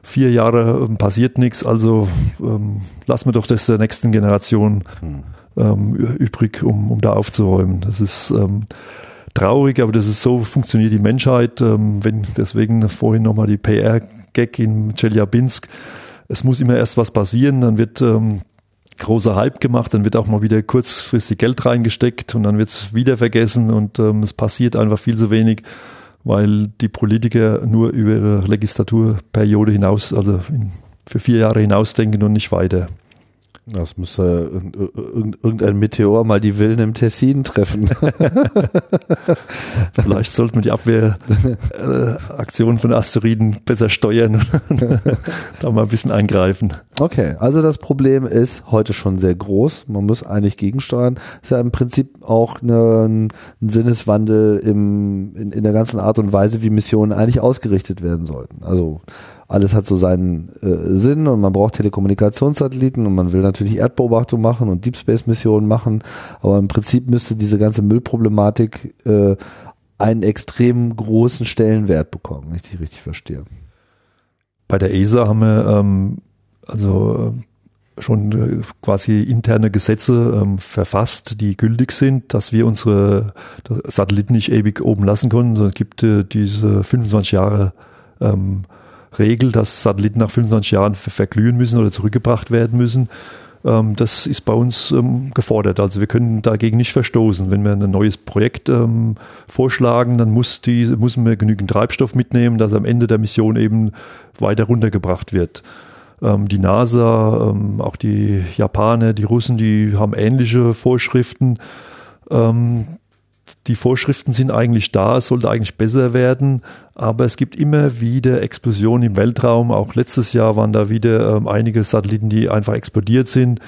Vier Jahre ähm, passiert nichts, also ähm, lassen wir doch das der nächsten Generation. Hm ähm, übrig, um, um da aufzuräumen. Das ist ähm, traurig, aber das ist so, funktioniert die Menschheit. Ähm, wenn deswegen vorhin nochmal die PR-Gag in Chelyabinsk. Es muss immer erst was passieren, dann wird ähm, großer Hype gemacht, dann wird auch mal wieder kurzfristig Geld reingesteckt und dann wird es wieder vergessen und ähm, es passiert einfach viel zu wenig, weil die Politiker nur über ihre Legislaturperiode hinaus, also in, für vier Jahre hinausdenken und nicht weiter. Das müsste irgendein Meteor mal die Willen im Tessin treffen. Vielleicht sollten wir die Abwehraktion von Asteroiden besser steuern und da mal ein bisschen eingreifen. Okay, also das Problem ist heute schon sehr groß. Man muss eigentlich gegensteuern. Ist ja im Prinzip auch eine, ein Sinneswandel im, in, in der ganzen Art und Weise, wie Missionen eigentlich ausgerichtet werden sollten. Also alles hat so seinen äh, Sinn und man braucht Telekommunikationssatelliten und man will natürlich Erdbeobachtung machen und Deep Space Missionen machen, aber im Prinzip müsste diese ganze Müllproblematik äh, einen extrem großen Stellenwert bekommen, wenn ich die richtig verstehe. Bei der ESA haben wir ähm, also äh, schon äh, quasi interne Gesetze ähm, verfasst, die gültig sind, dass wir unsere Satelliten nicht ewig oben lassen können, sondern es gibt äh, diese 25 Jahre ähm, Regel, dass Satelliten nach 25 Jahren verglühen müssen oder zurückgebracht werden müssen. Ähm, das ist bei uns ähm, gefordert. Also wir können dagegen nicht verstoßen. Wenn wir ein neues Projekt ähm, vorschlagen, dann muss die, müssen wir genügend Treibstoff mitnehmen, dass am Ende der Mission eben weiter runtergebracht wird. Die NASA, auch die Japaner, die Russen, die haben ähnliche Vorschriften die Vorschriften sind eigentlich da, es sollte eigentlich besser werden, aber es gibt immer wieder Explosionen im Weltraum. Auch letztes Jahr waren da wieder ähm, einige Satelliten, die einfach explodiert sind.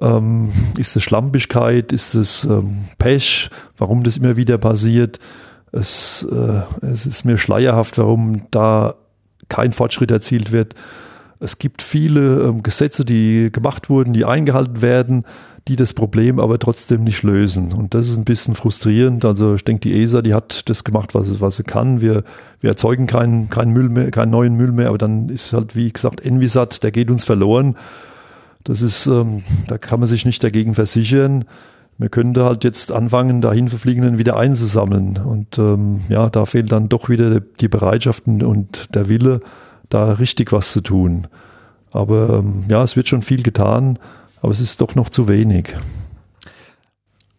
Ähm, ist es Schlampigkeit? Ist es ähm, Pech? Warum das immer wieder passiert? Es, äh, es ist mir schleierhaft, warum da kein Fortschritt erzielt wird. Es gibt viele ähm, Gesetze, die gemacht wurden, die eingehalten werden die das Problem aber trotzdem nicht lösen. Und das ist ein bisschen frustrierend. Also ich denke, die ESA, die hat das gemacht, was, was sie kann. Wir, wir erzeugen keinen, keinen Müll mehr, keinen neuen Müll mehr, aber dann ist halt, wie gesagt, Envisat, der geht uns verloren. Das ist, ähm, da kann man sich nicht dagegen versichern. Wir können da halt jetzt anfangen, dahin verfliegenden wieder einzusammeln. Und ähm, ja, da fehlt dann doch wieder die Bereitschaft und der Wille, da richtig was zu tun. Aber ähm, ja, es wird schon viel getan aber es ist doch noch zu wenig.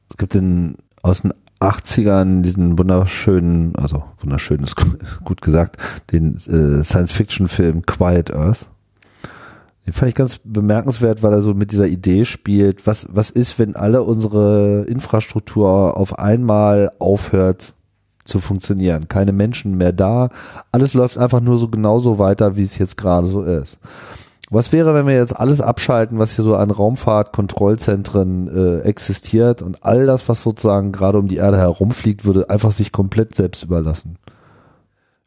Es gibt den aus den 80ern diesen wunderschönen, also wunderschön ist gut gesagt, den äh, Science-Fiction-Film Quiet Earth. Den fand ich ganz bemerkenswert, weil er so mit dieser Idee spielt, was, was ist, wenn alle unsere Infrastruktur auf einmal aufhört zu funktionieren. Keine Menschen mehr da. Alles läuft einfach nur so genauso weiter, wie es jetzt gerade so ist. Was wäre, wenn wir jetzt alles abschalten, was hier so an Raumfahrtkontrollzentren äh, existiert und all das, was sozusagen gerade um die Erde herumfliegt, würde einfach sich komplett selbst überlassen?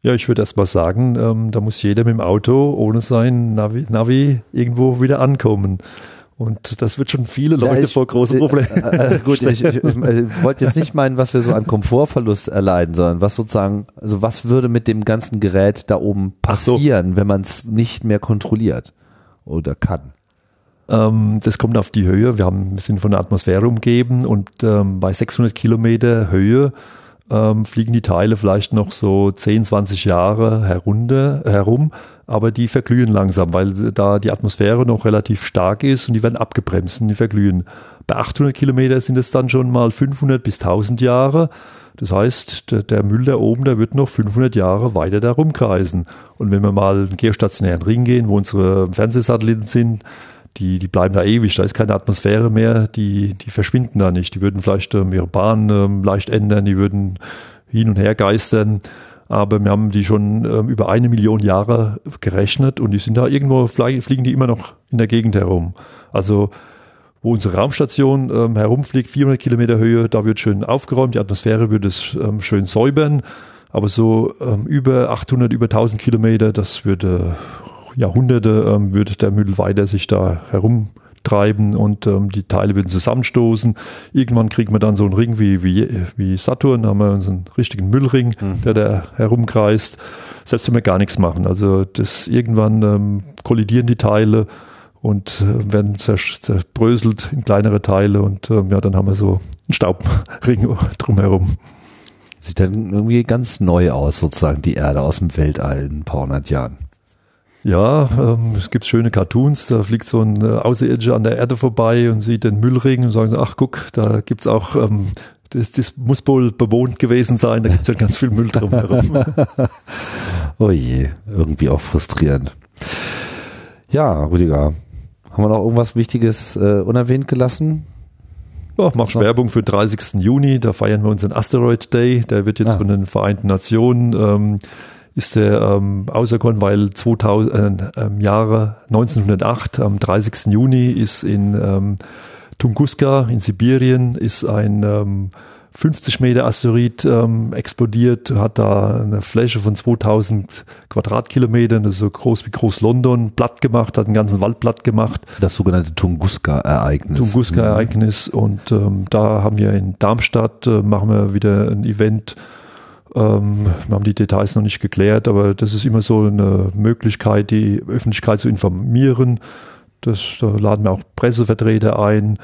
Ja, ich würde erst mal sagen, ähm, da muss jeder mit dem Auto ohne sein Navi, Navi irgendwo wieder ankommen. Und das wird schon viele Leute ja, ich, vor große äh, Probleme. Äh, äh, gut, ich, ich, ich wollte jetzt nicht meinen, was wir so an Komfortverlust erleiden, sondern was sozusagen, also was würde mit dem ganzen Gerät da oben passieren, so. wenn man es nicht mehr kontrolliert? oder kann? Ähm, das kommt auf die Höhe. Wir, haben, sind von der Atmosphäre umgeben und ähm, bei 600 Kilometer Höhe ähm, fliegen die Teile vielleicht noch so 10, 20 Jahre herunter, herum, aber die verglühen langsam, weil da die Atmosphäre noch relativ stark ist und die werden abgebremst und die verglühen. Bei 800 Kilometer sind es dann schon mal 500 bis 1000 Jahre. Das heißt, der, der, Müll da oben, der wird noch 500 Jahre weiter da rumkreisen. Und wenn wir mal einen geostationären Ring gehen, wo unsere Fernsehsatelliten sind, die, die bleiben da ewig, da ist keine Atmosphäre mehr, die, die verschwinden da nicht. Die würden vielleicht ähm, ihre Bahn ähm, leicht ändern, die würden hin und her geistern. Aber wir haben die schon ähm, über eine Million Jahre gerechnet und die sind da irgendwo, fliegen die immer noch in der Gegend herum. Also wo unsere Raumstation ähm, herumfliegt, 400 Kilometer Höhe, da wird schön aufgeräumt, die Atmosphäre wird es ähm, schön säubern, aber so ähm, über 800, über 1000 Kilometer, das würde Jahrhunderte, ähm, würde der Müll weiter sich da herumtreiben und ähm, die Teile würden zusammenstoßen. Irgendwann kriegen wir dann so einen Ring wie, wie, wie Saturn, haben wir unseren richtigen Müllring, mhm. der da herumkreist, selbst wenn wir gar nichts machen. Also das irgendwann ähm, kollidieren die Teile, und äh, werden zerbröselt in kleinere Teile und äh, ja, dann haben wir so einen Staubring drumherum. Sieht dann irgendwie ganz neu aus, sozusagen die Erde aus dem Weltall in ein paar hundert Jahren. Ja, ähm, es gibt schöne Cartoons, da fliegt so ein äh, Außerirdischer an der Erde vorbei und sieht den Müllring und sagt, ach guck, da gibt's auch, ähm, das, das muss wohl bewohnt gewesen sein, da gibt's ja ganz viel Müll drumherum. oh je, irgendwie auch frustrierend. Ja, Rüdiger, Haben wir noch irgendwas Wichtiges äh, unerwähnt gelassen? Ja, machst Werbung für den 30. Juni, da feiern wir unseren Asteroid Day, der wird jetzt ah. von den Vereinten Nationen ähm, ist der ähm, auserkoren, weil 2000, äh, im Jahre 1908, am 30. Juni, ist in ähm, Tunguska in Sibirien ist ein ähm, 50 Meter Asteroid ähm, explodiert, hat da eine Fläche von 2000 Quadratkilometern, das ist so groß wie Groß-London, platt gemacht, hat den ganzen Wald platt gemacht. Das sogenannte Tunguska-Ereignis. Tunguska-Ereignis und ähm, da haben wir in Darmstadt, äh, machen wir wieder ein Event, ähm, wir haben die Details noch nicht geklärt, aber das ist immer so eine Möglichkeit, die Öffentlichkeit zu informieren. Das, da laden wir auch Pressevertreter ein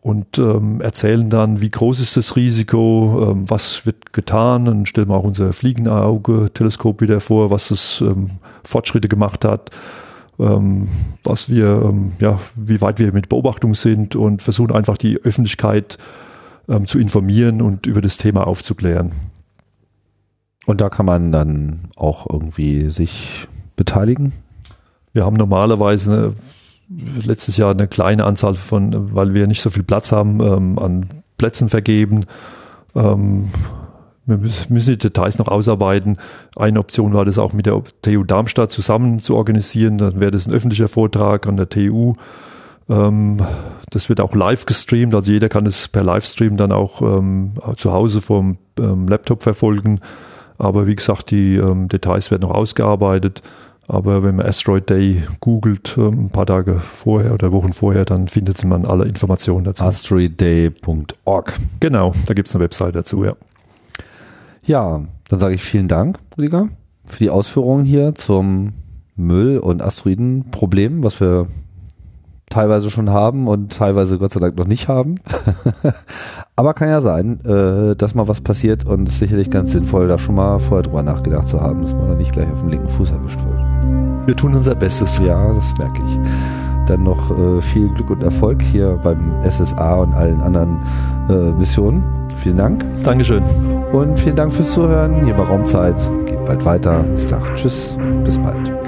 und ähm, erzählen dann, wie groß ist das Risiko, ähm, was wird getan. Dann stellen wir auch unser Fliegenauge-Teleskop wieder vor, was es ähm, Fortschritte gemacht hat, ähm, was wir, ähm, ja, wie weit wir mit Beobachtung sind und versuchen einfach die Öffentlichkeit ähm, zu informieren und über das Thema aufzuklären. Und da kann man dann auch irgendwie sich beteiligen? Wir haben normalerweise eine, letztes Jahr eine kleine Anzahl von, weil wir nicht so viel Platz haben, ähm, an Plätzen vergeben. Ähm, wir müssen die Details noch ausarbeiten. Eine Option war das auch mit der TU Darmstadt zusammen zu organisieren. Dann wäre das ein öffentlicher Vortrag an der TU. Ähm, das wird auch live gestreamt, also jeder kann es per Livestream dann auch ähm, zu Hause vom ähm, Laptop verfolgen. Aber wie gesagt, die ähm, Details werden noch ausgearbeitet. Aber wenn man Asteroid Day googelt, ähm, ein paar Tage vorher oder Wochen vorher, dann findet man alle Informationen dazu. asteroidday.org. Genau, da gibt es eine Website dazu, ja. Ja, dann sage ich vielen Dank, Rüdiger, für die Ausführungen hier zum Müll- und Asteroidenproblem, was wir teilweise schon haben und teilweise Gott sei Dank noch nicht haben. Aber kann ja sein, äh, dass mal was passiert und es ist sicherlich ganz sinnvoll, da schon mal vorher drüber nachgedacht zu haben, dass man da nicht gleich auf dem linken Fuß erwischt wird. Wir tun unser Bestes. Ja, das merke ich. Dann noch äh, viel Glück und Erfolg hier beim SSA und allen anderen äh, Missionen. Vielen Dank. Dankeschön. Und vielen Dank fürs Zuhören hier bei Raumzeit. Geht bald weiter. Ich sage Tschüss, bis bald.